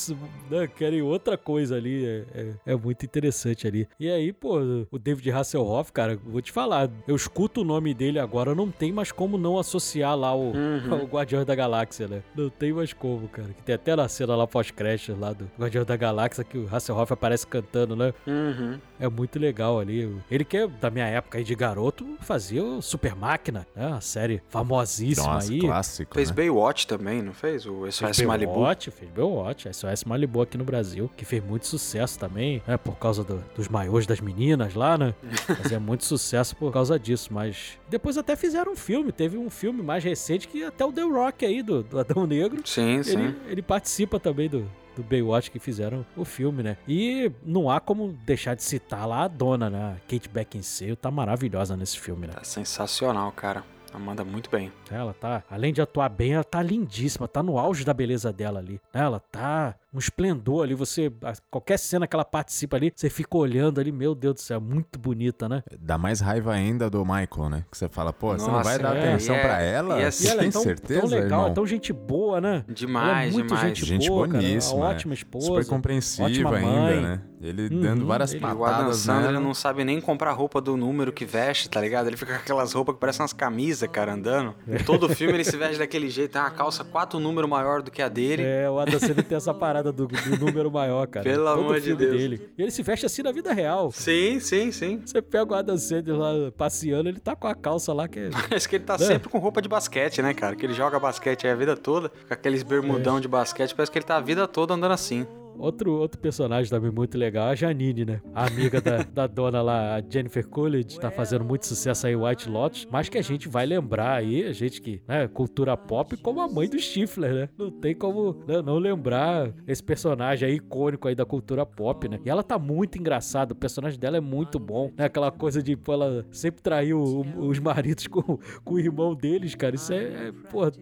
né, querem outra coisa ali. É, é- é muito interessante ali. E aí, pô, o David Hasselhoff, cara, vou te falar. Eu escuto o nome dele agora, não tem mais como não associar lá o, (laughs) o Guardião da Galáxia, né? Não tem mais como, cara. Que tem até na cena lá pós-crédito lá do Guardião da Galáxia que o Hasselhoff aparece cantando, né? Uhum. É muito legal ali. Ele que é da minha época aí de garoto fazia o Super Máquina, né? Uma série famosíssima Nossa, aí. clássico, Fez né? Baywatch também, não fez? O SOS Fez Malibu. Baywatch, fez Baywatch, SOS Malibu aqui no Brasil, que fez muito sucesso também, né? Por causa do- dos maiôs das meninas lá, né? (laughs) Fazia muito sucesso por causa disso, mas depois até fizeram um filme, teve um filme mais recente que até o The Rock aí, do, do Adão Negro, Sim, sim. ele, ele participa também do, do Baywatch que fizeram o filme, né? E não há como deixar de citar lá a dona, né? A Kate Beckinsale tá maravilhosa nesse filme, né? Tá sensacional, cara. Ela manda muito bem. Ela tá, além de atuar bem, ela tá lindíssima, tá no auge da beleza dela ali. né? Ela tá um esplendor ali, você, qualquer cena que ela participa ali, você fica olhando ali, meu Deus do céu, muito bonita, né? Dá mais raiva ainda do Michael, né? Que você fala, pô, você não Nossa, vai dar é. atenção é- pra ela? e é- Você E ela tem é tão, certeza, tão legal, irmão? é tão gente boa, né? Demais, ela é muito demais. gente, Gente boa, cara, boníssima. uma é. ótima esposa. Super compreensiva ótima ainda, mãe. né? Ele Uhum, dando várias ele- E o Adam patadas Sandler nela. não sabe nem comprar roupa do número que veste, tá ligado? Ele fica com aquelas roupas que parecem umas camisas, cara, andando. Em todo filme ele se veste daquele jeito. Tem uma calça quatro número maior do que a dele. É, o Adam Sandler tem essa (laughs) parada do, do número maior, cara. Pelo Todo amor de Deus. Dele. E ele se veste assim na vida real. Sim, sim, sim. Você pega o Adam Sandler lá passeando, ele tá com a calça lá que é... (laughs) Parece que ele tá É. sempre com roupa de basquete, né, cara? Que ele joga basquete aí a vida toda, com aqueles bermudão de basquete. Parece que ele tá a vida toda andando assim. Outro, outro personagem também muito legal, a Janine, né? A amiga da, (laughs) da dona lá, a Jennifer Coolidge, tá fazendo muito sucesso aí, White Lotus, mas que a gente vai lembrar aí, a gente que, né, cultura pop, como a mãe do Stifler, né? Não tem como né, não lembrar esse personagem aí icônico aí da cultura pop, né? E ela tá muito engraçada, o personagem dela é muito bom, né? Aquela coisa de, pô, ela sempre traiu o- os maridos com, com o irmão deles, cara. Isso é, é, pô, é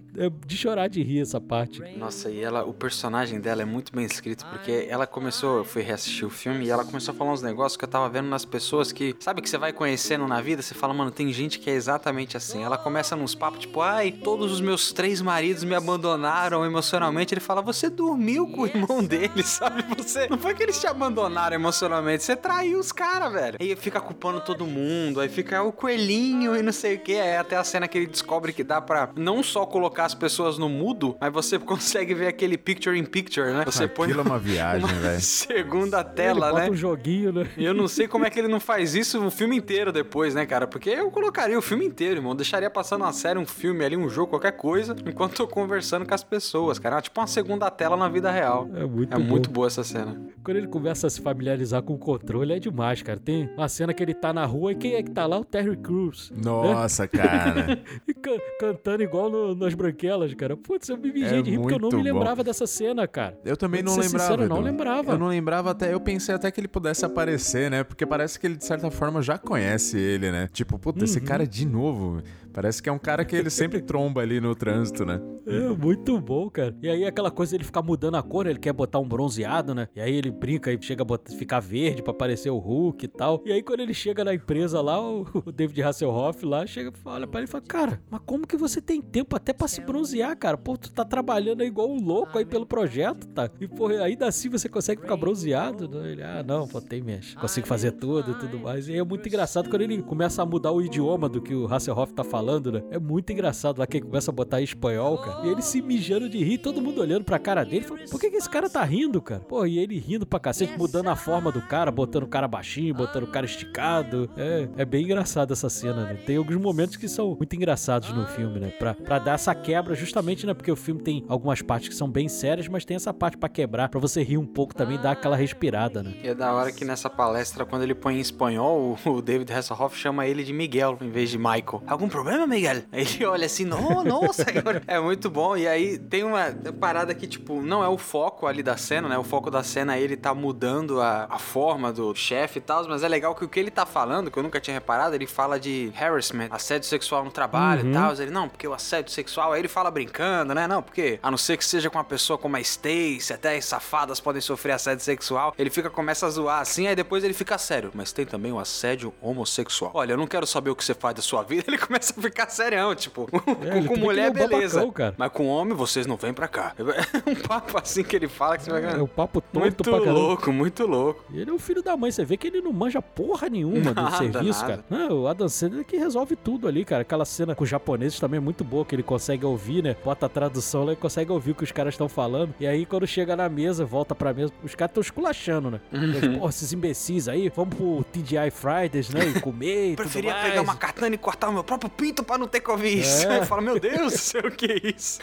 de chorar de rir essa parte. Nossa, e ela, o personagem dela é muito bem escrito, porque ela começou, eu fui reassistir o filme e ela começou a falar uns negócios que eu tava vendo nas pessoas que, sabe que você vai conhecendo na vida, você fala, mano, tem gente que é exatamente assim. Ela começa nos papos, tipo, ai, todos os meus três maridos me abandonaram emocionalmente. Ele fala, você dormiu com o irmão dele, sabe? Você, não foi que eles te abandonaram emocionalmente, você traiu os caras, velho. Aí fica culpando todo mundo, aí fica o coelhinho e não sei o que. Aí até a cena que ele descobre que dá pra não só colocar as pessoas no mudo, mas você (laughs) consegue ver aquele picture in picture, né? Você põe Aquilo é uma viagem, velho. segunda ele tela, bota né? um joguinho, né? E eu não sei como é que ele não faz isso o filme inteiro depois, né, cara? Porque eu colocaria o filme inteiro, irmão. Deixaria passando uma série, um filme ali, um jogo, qualquer coisa, enquanto tô conversando com as pessoas, cara. Tipo uma segunda tela na vida real. É muito É bom. muito boa essa cena. Quando ele começa a se familiarizar com o controle, é demais, cara. Tem uma cena que ele tá na rua e quem é que tá lá? O Terry Crews. Nossa, cara. (laughs) E can- cantando igual no- nas branquelas, cara. Putz, eu me mijei É de rir porque eu não me bom. lembrava dessa cena, cara. Eu também Vou não ser sincero, não lembrava. Eu não lembrava até. Eu pensei até que ele pudesse aparecer, né? Porque parece que ele, de certa forma, já conhece ele, né? Tipo, puta, esse Uhum. cara de novo. Parece que é um cara que ele sempre tromba ali no trânsito, né? É, muito bom, cara. E aí aquela coisa dele ficar mudando a cor, ele quer botar um bronzeado, né? E aí ele brinca e chega a botar- ficar verde pra parecer o Hulk e tal. E aí quando ele chega na empresa lá, o, (laughs) o David Hasselhoff lá, chega, olha pra ele e fala, cara, mas como que você tem tempo até pra se bronzear, cara? Pô, tu tá trabalhando aí igual um louco aí pelo projeto, tá? E pô, ainda assim você consegue ficar bronzeado? né? Ele, ah, não, pô, tem mesmo. Consigo fazer tudo e tudo mais. E é muito engraçado quando ele começa a mudar o idioma do que o Hasselhoff tá falando, né? É muito engraçado lá que ele começa a botar em espanhol, cara. E ele se mijando de rir, todo mundo olhando pra cara dele. Fala, Por que, que esse cara tá rindo, cara? Pô, e ele rindo pra cacete, mudando a forma do cara, botando o cara baixinho, botando o cara esticado. É, é bem engraçado essa cena, né? Tem alguns momentos que são muito engraçados no filme, né? Pra, pra dar essa quebra, justamente, né? Porque o filme tem algumas partes que são bem sérias, mas tem essa parte pra quebrar, pra você rir um pouco também, dar aquela respirada, né? E é da hora que nessa palestra, quando ele põe em espanhol, o David Hasselhoff chama ele de Miguel em vez de Michael. Algum problema, Miguel? Aí ele olha assim, não, nossa, (laughs) senhor. É muito bom. E aí tem uma parada que, tipo, não é o foco ali da cena, né? O foco da cena é ele tá mudando a, a forma do chefe e tal, mas é legal que o que ele tá falando, que eu nunca tinha reparado, ele fala de harassment, assédio sexual no trabalho e tal. Ele, não, porque o assédio sexual, aí ele fala brincando, né? Não, porque a não ser que seja com uma pessoa como a Stacy, até as podem sofrer assédio sexual. Ele fica, começa a zoar assim, aí depois ele fica sério. Mas tem também o assédio homossexual. Olha, eu não quero saber o que você faz da sua vida. (laughs) Ele começa a ficar serião, tipo, (laughs) É, com, mulher, beleza. babacão, cara. Mas com homem, vocês não vêm pra cá. (laughs) um papo assim que ele fala que você vai É o papo tonto Muito pra caramba. louco, muito louco. E ele é o filho da mãe, você vê que ele não manja porra nenhuma do Nada, serviço, nada. cara. Não, o Adam Sandler que resolve tudo ali, cara. Aquela cena com os japoneses também é muito boa, que ele consegue ouvir, né? Bota a tradução lá e consegue ouvir o que os caras estão falando. E aí, quando chega na mesa, volta pra mesa, os caras estão esculachando, né? Uhum. Porra, esses imbecis aí, vamos pro TGI Fridays, né? E comer e (laughs) tudo Preferia mais. pegar uma katana e cortar o meu próprio pinto pra não ter Covid. É. (laughs) Eu falo, meu Deus do (laughs) céu, o que é isso?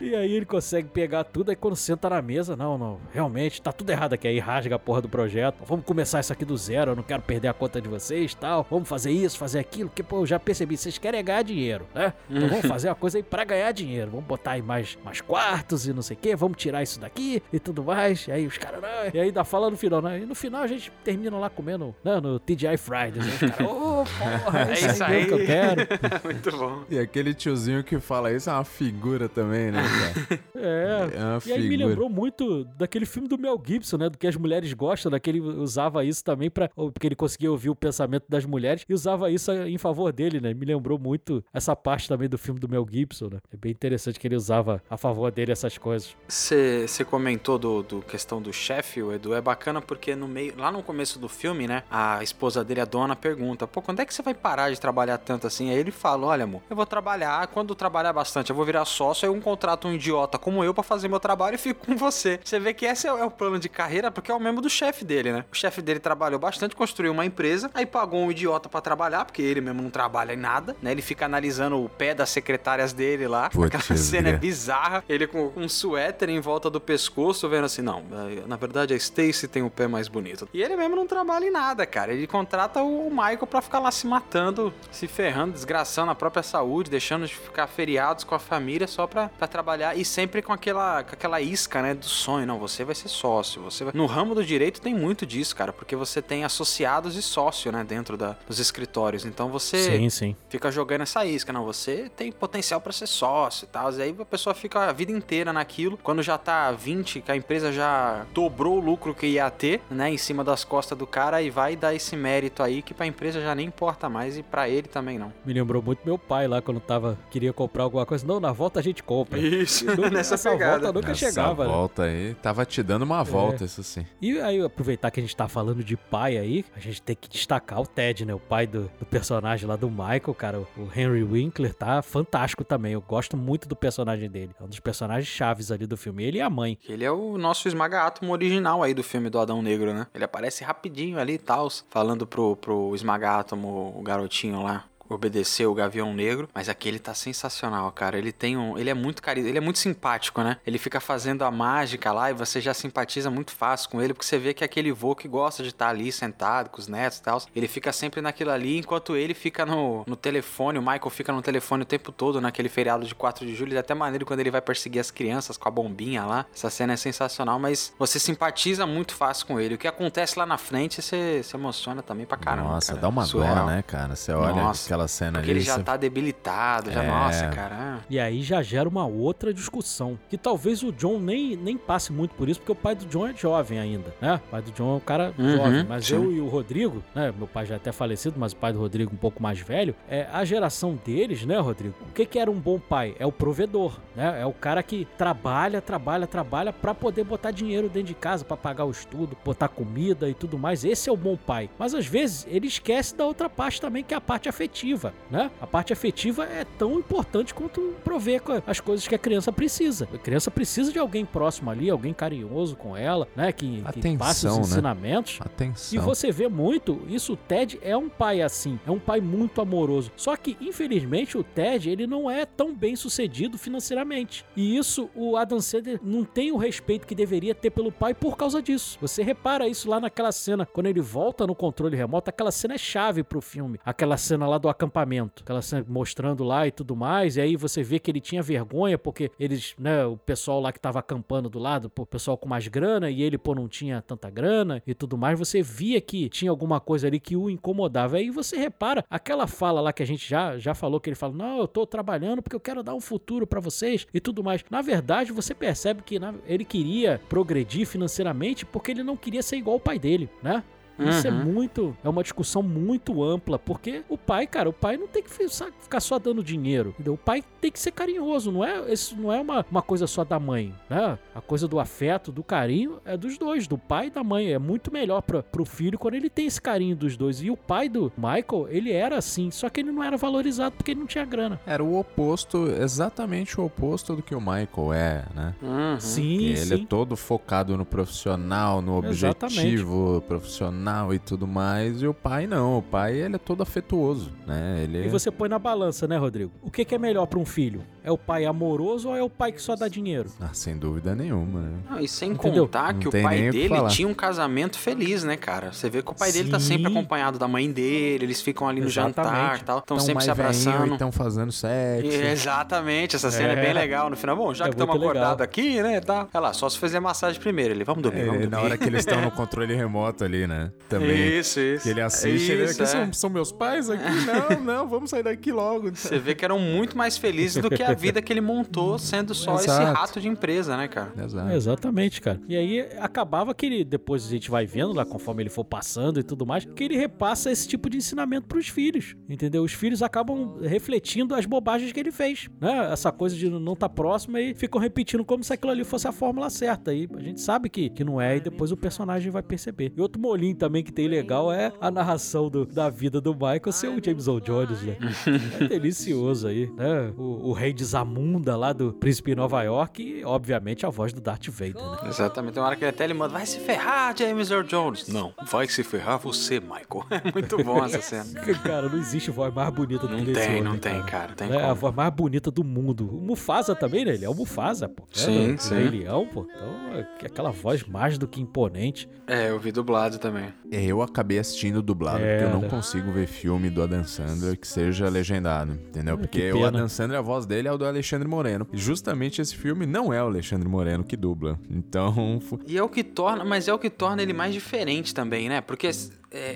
E aí ele consegue pegar tudo, aí quando senta na mesa, não, não, realmente tá tudo errado aqui. Aí rasga a porra do projeto. Vamos começar isso aqui do zero, eu não quero perder a conta de vocês tal. Vamos fazer isso, fazer aquilo, porque, pô, eu já percebi, vocês querem ganhar dinheiro, né? Então vamos fazer uma coisa aí pra ganhar dinheiro. Vamos botar aí mais, mais quartos e não sei o quê, vamos tirar isso daqui e tudo mais. E aí os caras, não. E aí ainda fala no final, né? E no final a gente termina lá comendo, não, no TGI Fridays. Aí os caras, ô, porra, (laughs) é isso aí mesmo que eu quero. (laughs) muito bom. E aquele tiozinho que fala isso é uma figura também, né, cara? (laughs) É. É uma E aí me figura. lembrou muito daquele filme do Mel Gibson, né? Do que as mulheres gostam, né? Que ele usava isso também para Porque ele conseguia ouvir o pensamento das mulheres e usava isso em favor dele, né? Me lembrou muito essa parte também do filme do Mel Gibson, né? É bem interessante que ele usava a favor dele essas coisas. Você comentou do, do questão do chefe, o Edu, é bacana porque no meio, lá no começo do filme, né, a esposa dele, a dona, pergunta, pô, quando é que você vai parar de trabalhar tanto assim? Aí ele fala, olha amor, eu vou trabalhar, quando trabalhar bastante, eu vou virar sócio, aí um contrato um idiota como eu pra fazer meu trabalho e fico com você. Você vê que esse é, é o plano de carreira porque é o mesmo do chefe dele, né? O chefe dele trabalhou bastante, construiu uma empresa, aí pagou um idiota pra trabalhar, porque ele mesmo não trabalha em nada, né? Ele fica analisando o pé das secretárias dele lá. Putz, Aquela (laughs) cena é bizarra. Ele com um suéter em volta do pescoço, vendo assim, não, eh, na verdade a Stacy tem o pé mais bonito. E ele mesmo não trabalha em nada, cara. Ele contrata o Michael pra ficar lá se matando, se ferrando, desgraçando a própria saúde, deixando de ficar feriados com a família só pra, pra trabalhar e sempre com aquela, com aquela isca, né, do sonho. Não, você vai ser sócio, você vai... No ramo do direito tem muito disso, cara, porque você tem associados e sócio, né, dentro da, dos escritórios. Então você Sim, sim. fica jogando essa isca. Não, você tem potencial pra ser sócio e tal. E aí a pessoa fica a vida inteira naquilo. Quando já tá 20, que a empresa já dobrou o lucro que ia ter, né, em cima das costas do cara, e vai dar esse mérito aí que pra empresa já nem importa mais e pra ele também não. Me lembrou muito meu pai lá quando tava queria comprar alguma coisa. Não, na volta a gente compra. Isso, (laughs) nessa essa pegada. volta nunca Essa chegava, né? volta aí tava te dando uma volta, isso sim. E aí, aproveitar que a gente tá falando de pai aí, a gente tem que destacar o Ted, né? O pai do, do personagem lá do Michael, cara. O Henry Winkler tá fantástico também. Eu gosto muito do personagem dele. É um dos personagens chaves ali do filme. Ele e a mãe. Ele é o nosso esmaga-átomo original aí do filme do Adão Negro, né? Ele aparece rapidinho ali e tal, falando pro, pro esmaga-átomo, o garotinho lá. Obedecer o Gavião Negro, mas aquele tá sensacional, cara. Ele tem um, ele é muito cari, ele é muito simpático, né? Ele fica fazendo a mágica lá e você já simpatiza muito fácil com ele, porque você vê que é aquele vô que gosta de estar ali sentado com os netos e tal. Ele fica sempre naquilo ali, enquanto ele fica no, no telefone, o Michael fica no telefone o tempo todo naquele feriado de 4 de julho, é até maneiro quando ele vai perseguir as crianças com a bombinha lá. Essa cena é sensacional, mas você simpatiza muito fácil com ele. O que acontece lá na frente, você se emociona também pra caramba. Nossa, cara. dá uma Surreal. dó, né, cara? Você olha Nossa, aquela cena Porque ali. ele já você- tá debilitado, já, É. nossa, cara. E aí já gera uma outra discussão. Que talvez o John nem, nem passe muito por isso, porque o pai do John é jovem ainda, né? O pai do John é um cara Uhum, jovem. Mas sim. eu e o Rodrigo, né? Meu pai já é até falecido, mas o pai do Rodrigo um pouco mais velho. É, a geração deles, né, Rodrigo? O que, que era um bom pai? É o provedor, né? É o cara que trabalha, trabalha, trabalha pra poder botar dinheiro dentro de casa, pra pagar o estudo, botar comida e tudo mais. Esse é o bom pai. Mas às vezes ele esquece da outra parte também, que é a parte afetiva, né? A parte afetiva é tão importante quanto prover as coisas que a criança precisa. A criança precisa de alguém próximo ali, alguém carinhoso com ela, né? Que, que passe os Atenção, né? ensinamentos. Atenção. E você vê muito, isso o Ted é um pai assim, é um pai muito amoroso. Só que, infelizmente, o Ted, ele não é tão bem sucedido financeiramente. E isso o Adam Sandler não tem o respeito que deveria ter pelo pai por causa disso. Você repara isso lá naquela cena, quando ele volta no controle remoto, aquela cena é chave pro filme. Aquela cena lá do acampamento, aquela cena mostrando lá e tudo mais, e aí você vê que ele tinha vergonha porque eles, né, o pessoal lá que tava acampando do lado, pô, o pessoal com mais grana e ele, pô, não tinha tanta grana e tudo mais, você via que tinha alguma coisa ali que o incomodava. Aí você repara aquela fala lá que a gente já, já falou que ele fala: "Não, eu tô trabalhando porque eu quero dar um futuro pra vocês" e tudo mais. Na verdade, você percebe que na- ele queria progredir financeiramente porque ele não queria ser igual ao pai dele, né? Isso é Uhum. muito. É uma discussão muito ampla, porque o pai, cara, o pai não tem que ficar só dando dinheiro. Entendeu? O pai tem que ser carinhoso, não é? Isso não é uma, uma coisa só da mãe, né? A coisa do afeto, do carinho é dos dois, do pai e da mãe. É muito melhor pra, pro filho quando ele tem esse carinho dos dois. E o pai do Michael, ele era assim, só que ele não era valorizado porque ele não tinha grana. Era o oposto, exatamente o oposto do que o Michael é, né? Uhum. Sim, Que ele sim. é todo focado no profissional, no objetivo profissional e tudo mais. E o pai não, o pai ele é todo afetuoso, né? Ele E você põe na balança, né, Rodrigo? O que, que é melhor pra um filho? É o pai amoroso ou é o pai que só dá dinheiro? Ah, sem dúvida nenhuma, né? Não, e sem Entendeu? contar que Não o tem nem pai o que dele falar. tinha um casamento feliz, né, cara? Você vê que o pai dele tá Sim. sempre acompanhado da mãe dele, eles ficam ali no jantar Exatamente. e tal, estão Tão sempre mais se abraçando. velhinho e estão fazendo sexo. E, Exatamente, essa cena é. É. bem legal no final. Bom, já É que estamos muito legal. acordados aqui, né, tá? Olha lá, só se fazer massagem primeiro. Ele, vamos dormir, É, vamos dormir. na hora que eles estão no (laughs) controle remoto ali, né? Também. Isso, isso. Que ele assiste, ele, Isso, aqui é. são, são meus pais aqui? Não, não, vamos sair daqui logo. Você vê que eram muito mais felizes do que a (laughs) vida que ele montou sendo só esse Exato. rato de empresa, né, cara? Exato. Exatamente, cara. E aí acabava que ele, depois a gente vai vendo lá, conforme ele for passando e tudo mais, que ele repassa esse tipo de ensinamento pros filhos, entendeu? Os filhos acabam refletindo as bobagens que ele fez, né? Essa coisa de não estar próximo e ficam repetindo como se aquilo ali fosse a fórmula certa. E a gente sabe que, que não é, e depois o personagem vai perceber. E outro molinho também que tem legal é a narração do- da vida do Michael ser o James Earl Jones, né? (laughs) É delicioso aí, né? O, o rei de Zamunda lá do Príncipe em Nova York e, obviamente, a voz do Darth Vader, né? Exatamente. Tem uma hora que ele até ele manda, vai se ferrar, James Earl Jones. Não, vai se ferrar você, Michael. (laughs) É muito bom essa cena. Cara, não existe voz mais bonita do Não que desse tem, não tem, cara. Não tem É a voz mais bonita do mundo. O Mufasa também, né? Ele é o Mufasa, pô. Sim, é, sim. O Rei Leão, pô. Então, é aquela voz mais do que imponente. É, eu vi dublado também. É, Eu acabei assistindo dublado, É, porque eu não né? consigo ver filme do Adam Sandler que seja legendado, entendeu? Porque que o. Adam Sandler, a voz dele é o do Alexandre Moreno. Justamente esse filme não é o Alexandre Moreno que dubla. Então, (laughs) E é o que torna, mas é o que torna ele mais diferente também, né? Porque é,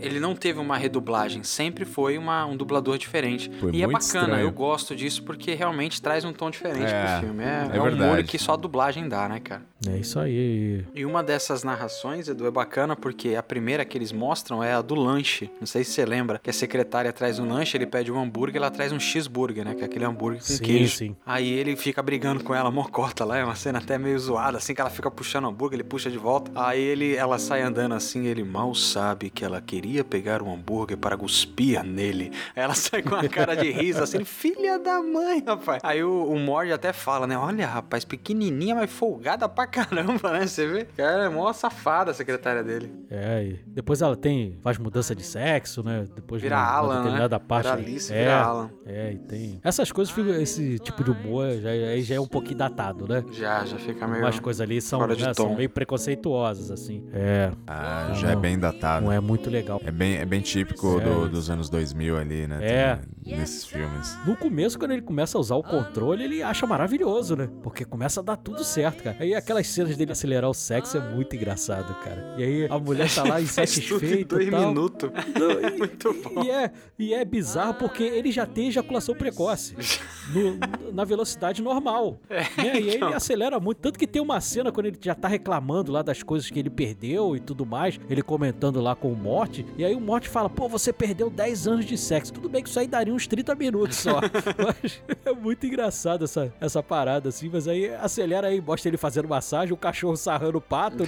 ele não teve uma redublagem, sempre foi uma, um dublador diferente. Foi e é bacana, estranho. eu gosto disso porque realmente traz um tom diferente É, pro filme. É, é é um molho que só a dublagem dá, né, cara? É isso aí. E uma dessas narrações, Edu, é bacana porque a primeira que eles mostram é a do lanche. Não sei se você lembra, que a secretária traz um lanche, ele pede um hambúrguer, ela traz um cheeseburger, né? Que é aquele hambúrguer com Sim, queijo. sim. Aí ele fica brigando com ela, mocota lá, é uma cena até meio zoada, assim que ela fica puxando o hambúrguer, ele puxa de volta. Aí ele, ela sai andando assim, ele mal sabe que ela queria pegar um hambúrguer para cuspir nele. Aí ela (laughs) sai com a cara de riso, assim, filha da mãe, rapaz. Aí o, o Mord até fala, né? Olha, rapaz, pequenininha, mas folgada pra caramba, né? Você vê? Cara, é mó safada a secretária dele. É, e depois ela tem, faz mudança de sexo, né? Depois Vira de uma Alan, né? determinada parte. Vira Alice, é, vira Alan. É, e tem. Essas coisas, ficam- esse tipo de humor já, aí já é um pouquinho datado, né? Já, já fica meio... Umas coisas ali são, né, são meio preconceituosas, assim. É, Ah, já é bem datado. não é muito legal. É bem, é bem típico É. do- dos anos 2000 ali, né? É. Nesses filmes. No começo, quando ele começa a usar o controle, ele acha maravilhoso, né? Porque começa a dar tudo certo, cara. Aí aquelas cenas dele acelerar o sexo é muito engraçado, cara. E aí a mulher tá lá (laughs) insatisfeita dois tal. minutos. E- (laughs) (laughs) Muito bom. E é, e é bizarro porque ele já tem ejaculação precoce no- na velocidade normal. né? E aí ele então. acelera muito. Tanto que tem uma cena quando ele já tá reclamando lá das coisas que ele perdeu e tudo mais, ele comentando lá com o Morte. E aí o Morte fala: pô, você perdeu 10 anos de sexo. Tudo bem que isso aí daria uns 30 minutos só. (laughs) mas é muito engraçado essa, essa parada assim. Mas aí acelera aí, mostra ele fazendo massagem, o cachorro sarrando o pato, né?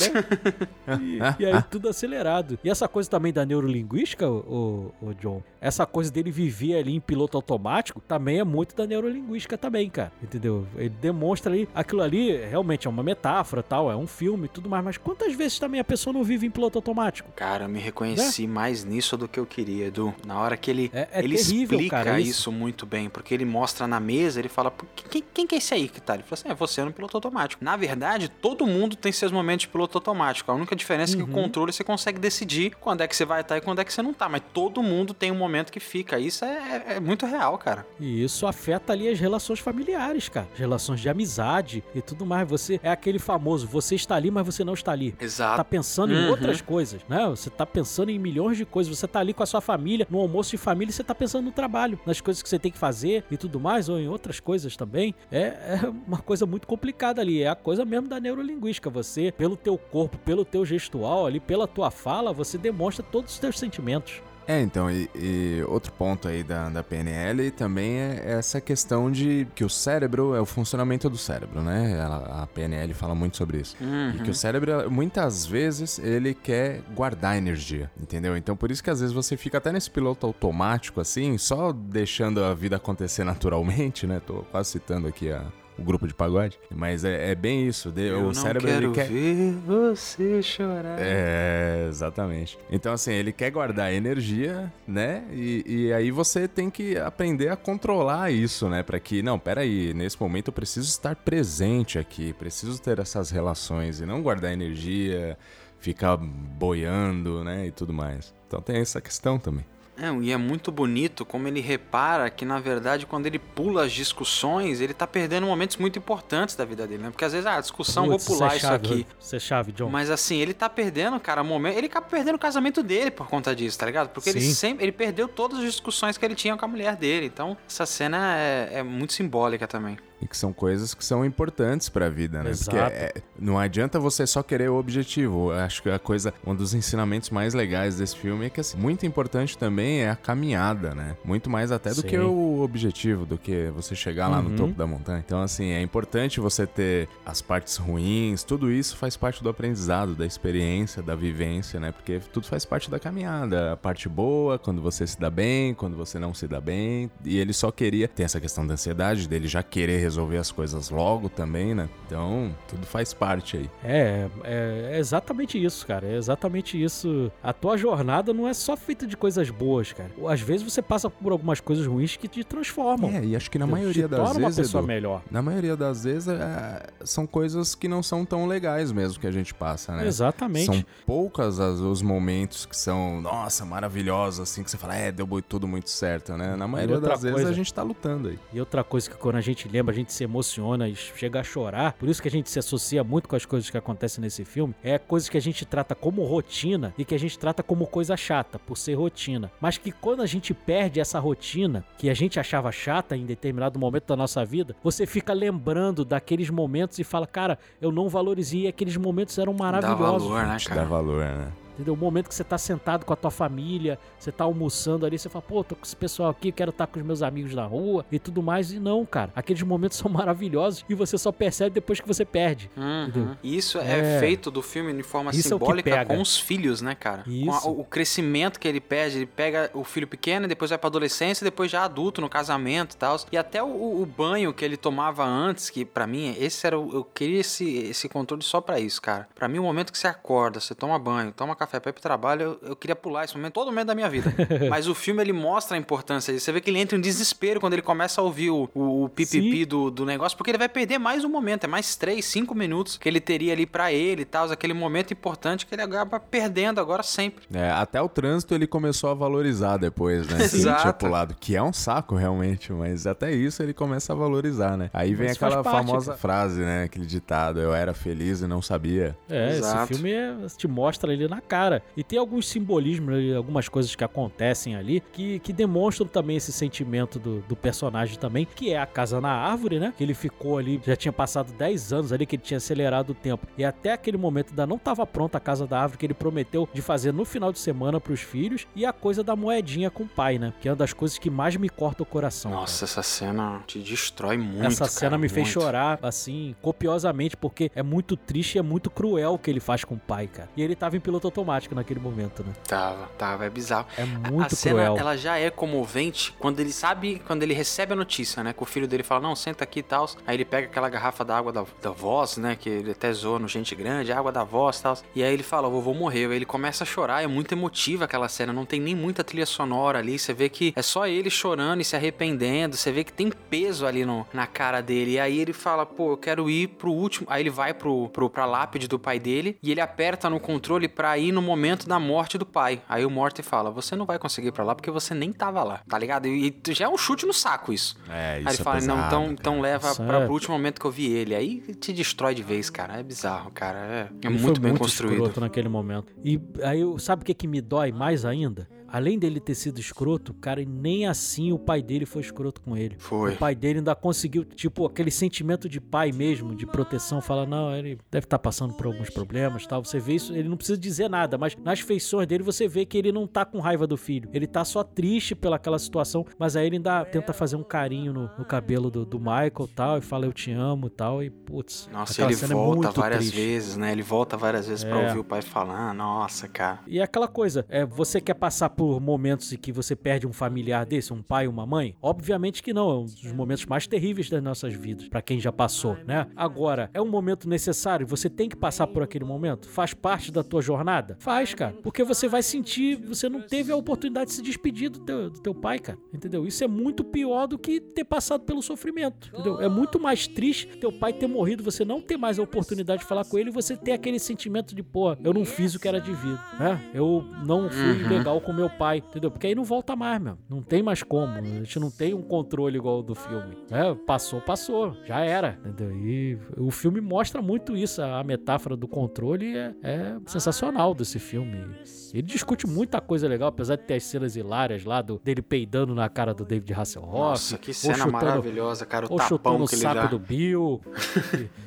(laughs) E, e aí tudo acelerado. E essa coisa também da neurolinguística, o, o, John, essa coisa dele viver ali em piloto automático, também é muito da neurolinguística também, cara. Entendeu? Ele demonstra ali, aquilo ali realmente é uma metáfora, tal, é um filme e tudo mais, mas quantas vezes também a pessoa não vive em piloto automático? Cara, eu me reconheci mais nisso do que eu queria, Edu. Na hora que ele, É- é ele terrível, explica cara, isso. isso. muito bem, porque ele mostra na mesa, ele fala, "Pô, quem, quem que é esse aí que tá? Ele fala assim, é você no piloto automático. Na verdade, todo mundo tem seus momentos de piloto automático. A única diferença é que o controle você consegue decidir quando é que você vai estar e quando é que você não tá. Mas todo mundo tem um momento que fica. Isso é, é- é muito real, cara. E isso afeta ali as relações familiares, cara. As relações de amizade e tudo mais. Você é aquele famoso, você está ali, mas você não está ali. Exato. tá pensando em Uhum. outras coisas, né? Você tá pensando em milhões de coisas. Você tá ali com a sua família, no almoço de família, você tá pensando no trabalho, nas coisas que você tem que fazer e tudo mais, ou em outras coisas também. É, é uma coisa muito complicada ali. É a coisa mesmo da neurolinguística. Você, pelo teu corpo, pelo teu gestual ali, pela tua fala, você demonstra todos os teus sentimentos. É, então, e, e outro ponto aí da, da PNL também é essa questão de que o cérebro é o funcionamento do cérebro, né? Ela- a PNL fala muito sobre isso. E que o cérebro, muitas vezes, ele quer guardar energia, entendeu? Então, por isso que às vezes você fica até nesse piloto automático, assim, só deixando a vida acontecer (laughs) naturalmente, né? Tô quase citando aqui a- o grupo de pagode. Mas é, é bem isso. de- Eu o cérebro, quero ele quer... ver você chorar. É, exatamente. Então, assim, ele quer guardar energia, né? E, e aí você tem que aprender a controlar isso, né? Pra que, não, peraí, nesse momento eu preciso estar presente aqui, preciso ter essas relações e não guardar energia, ficar boiando, né? E tudo mais. Então tem essa questão também. É, e é muito bonito como ele repara que, na verdade, quando ele pula as discussões, ele tá perdendo momentos muito importantes da vida dele, né? Porque às vezes, ah, a discussão, Putz, vou pular é isso chave, aqui. Isso é chave, John. Mas assim, ele tá perdendo, cara, momento. Ele acaba perdendo o casamento dele por conta disso, tá ligado? Porque ele Sim. sempre. Ele perdeu todas as discussões que ele tinha com a mulher dele. Então, essa cena é, é muito simbólica também. E que são coisas que são importantes pra vida, né? Exato. Porque é- não adianta você só querer o objetivo. Eu acho que a coisa, um dos ensinamentos mais legais desse filme é que assim, muito importante também é a caminhada, né? Muito mais até do Sim. que o objetivo, do que você chegar lá Uhum. no topo da montanha. Então, assim, é importante você ter as partes ruins, tudo isso faz parte do aprendizado, da experiência, da vivência, né? Porque tudo faz parte da caminhada. A parte boa, quando você se dá bem, quando você não se dá bem. E ele só queria. Tem essa questão da ansiedade, dele já querer resolver as coisas logo também, né? Então, tudo faz parte aí. É, é, é exatamente isso, cara. É exatamente isso. A tua jornada não é só feita de coisas boas, cara. Às vezes você passa por algumas coisas ruins que te transformam. É, e acho que na Te maioria das torna uma vezes. pessoa Edu, melhor. na maioria das vezes é, são coisas que não são tão legais mesmo que a gente passa, né? Exatamente. São poucas as- os momentos que são, nossa, maravilhosos, assim, que você fala, é, deu tudo muito certo, né? Na maioria das vezes coisa. a gente tá lutando aí. E outra coisa que quando a gente lembra, gente se emociona e chega a chorar. Por isso que a gente se associa muito com as coisas que acontecem nesse filme. É coisas que a gente trata como rotina e que a gente trata como coisa chata, por ser rotina. Mas que quando a gente perde essa rotina, que a gente achava chata em determinado momento da nossa vida, você fica lembrando daqueles momentos e fala, cara, eu não valorizei e aqueles momentos eram Dá maravilhosos. valor, né, Te dá cara? valor, né? Entendeu? O momento que você tá sentado com a tua família, você tá almoçando ali, você fala, pô, tô com esse pessoal aqui, quero estar com os meus amigos na rua e tudo mais. E não, cara, aqueles momentos são (laughs) maravilhosos e você só percebe depois que você perde. Uhum. Isso é, É. feito do filme de forma Isso é simbólica pega. com os filhos, né, cara? Com a- Isso. o crescimento que ele pede, ele pega o filho pequeno, depois vai pra adolescência, depois já adulto no casamento e tal. E até o, o banho que ele tomava antes, que pra mim, esse era o, eu queria esse, esse controle só pra isso, cara. Pra mim, o momento que você acorda, você toma banho, toma café ir pro trabalho, eu, eu queria pular esse momento, todo momento da minha vida. (laughs) Mas o filme, ele mostra a importância disso. Você vê que ele entra em desespero quando ele começa a ouvir o, o, o pipipi do, do negócio, porque ele vai perder mais um momento, é mais 3, 5 minutos que ele teria ali pra ele e tal, aquele momento importante que ele acaba perdendo agora sempre. É, até o trânsito ele começou a valorizar depois, né? (laughs) Que ele Exato. tinha pulado, que é um saco realmente, mas até isso ele começa a valorizar, né? Aí vem Mas aquela parte, famosa cara. frase, né? Aquele ditado, eu era feliz e não sabia. É, Exato. esse filme é- te mostra ele na cara. E tem alguns simbolismos, algumas coisas que acontecem ali que, que demonstram também esse sentimento do, do personagem também, que é a casa na árvore, né? Que ele ficou ali, já tinha passado 10 anos ali, que ele tinha acelerado o tempo. E até aquele momento ainda não estava pronta a casa da árvore que ele prometeu de fazer no final de semana pros filhos. E a coisa da moedinha com o pai, né? Que é uma das coisas que mais me corta o coração. cara. Nossa, essa cena te destrói muito. Essa cena cara, me fez muito. chorar, assim, copiosamente, porque é muito triste e é muito cruel o que ele faz com o pai, cara. E ele tava em piloto automático naquele momento, né? Tava, tava, é bizarro. É A- muito a cena, cruel. ela já é comovente quando ele sabe, quando ele recebe a notícia, né? Que o filho dele fala, não, senta aqui e tal. Aí ele pega aquela garrafa da água da, da voz, né? Que ele até zoa no gente grande, água da voz e tal. E aí ele fala, o vovô morreu. Aí ele começa a chorar, é muito emotiva aquela cena, não tem nem muita trilha sonora ali. Você vê que é só ele chorando e se arrependendo. Você vê que tem peso ali no, na cara dele. E aí ele fala, pô, eu quero ir pro último. Aí ele vai pro, pro, pra lápide do pai dele e ele aperta no controle pra ir no momento da morte do pai. Aí o Morty fala, você não vai conseguir ir pra lá porque você nem tava lá, tá ligado? E, e já é um chute no saco isso. É, Aí isso ele é fala, não, pesado, então, cara. então leva Isso pra, é- pro último momento que eu vi ele. Aí te destrói de vez, cara. É bizarro, cara. É, é muito foi bem muito construído. naquele momento. E aí, eu- sabe o que, que me dói mais ainda? Além dele ter sido escroto, cara, e nem assim o pai dele foi escroto com ele. Foi. O pai dele ainda conseguiu, tipo, aquele sentimento de pai mesmo, de proteção, fala, não, ele deve estar passando por alguns problemas tal. Você vê isso, ele não precisa dizer nada, mas nas feições dele você vê que ele não tá com raiva do filho. Ele tá só triste pelaquela situação, mas aí ele ainda tenta fazer um carinho no, no cabelo do, do Michael tal, e fala, eu te amo tal, e putz. Nossa, ele é volta muito várias triste. vezes, né? Ele volta várias vezes pra É. ouvir o pai falar. Nossa, cara. E é aquela coisa, é, você quer passar por momentos em que você perde um familiar desse, um pai, uma mãe? Obviamente que não, é um dos momentos mais terríveis das nossas vidas, pra quem já passou, né? Agora, é um momento necessário, você tem que passar por aquele momento? Faz parte da tua jornada? Faz, cara. Porque você vai sentir, você não teve a oportunidade de se despedir do teu, do teu pai, cara. Entendeu? Isso é muito pior do que ter passado pelo sofrimento, entendeu? É muito mais triste teu pai ter morrido, você não ter mais a oportunidade de falar com ele e você ter aquele sentimento de, pô, eu não fiz o que era devido, né? Eu não fui legal com meu pai, entendeu? Porque aí não volta mais, meu. Não tem mais como. A gente não tem um controle igual o do filme. É, passou, passou. Já era, entendeu? E o filme mostra muito isso. A metáfora do controle é, é sensacional desse filme. Ele discute muita coisa legal, apesar de ter as cenas hilárias lá do, dele peidando na cara do David Hasselhoff. Nossa, que cena chutando- maravilhosa, cara. O ou chutando o ele saco dá. do Bill.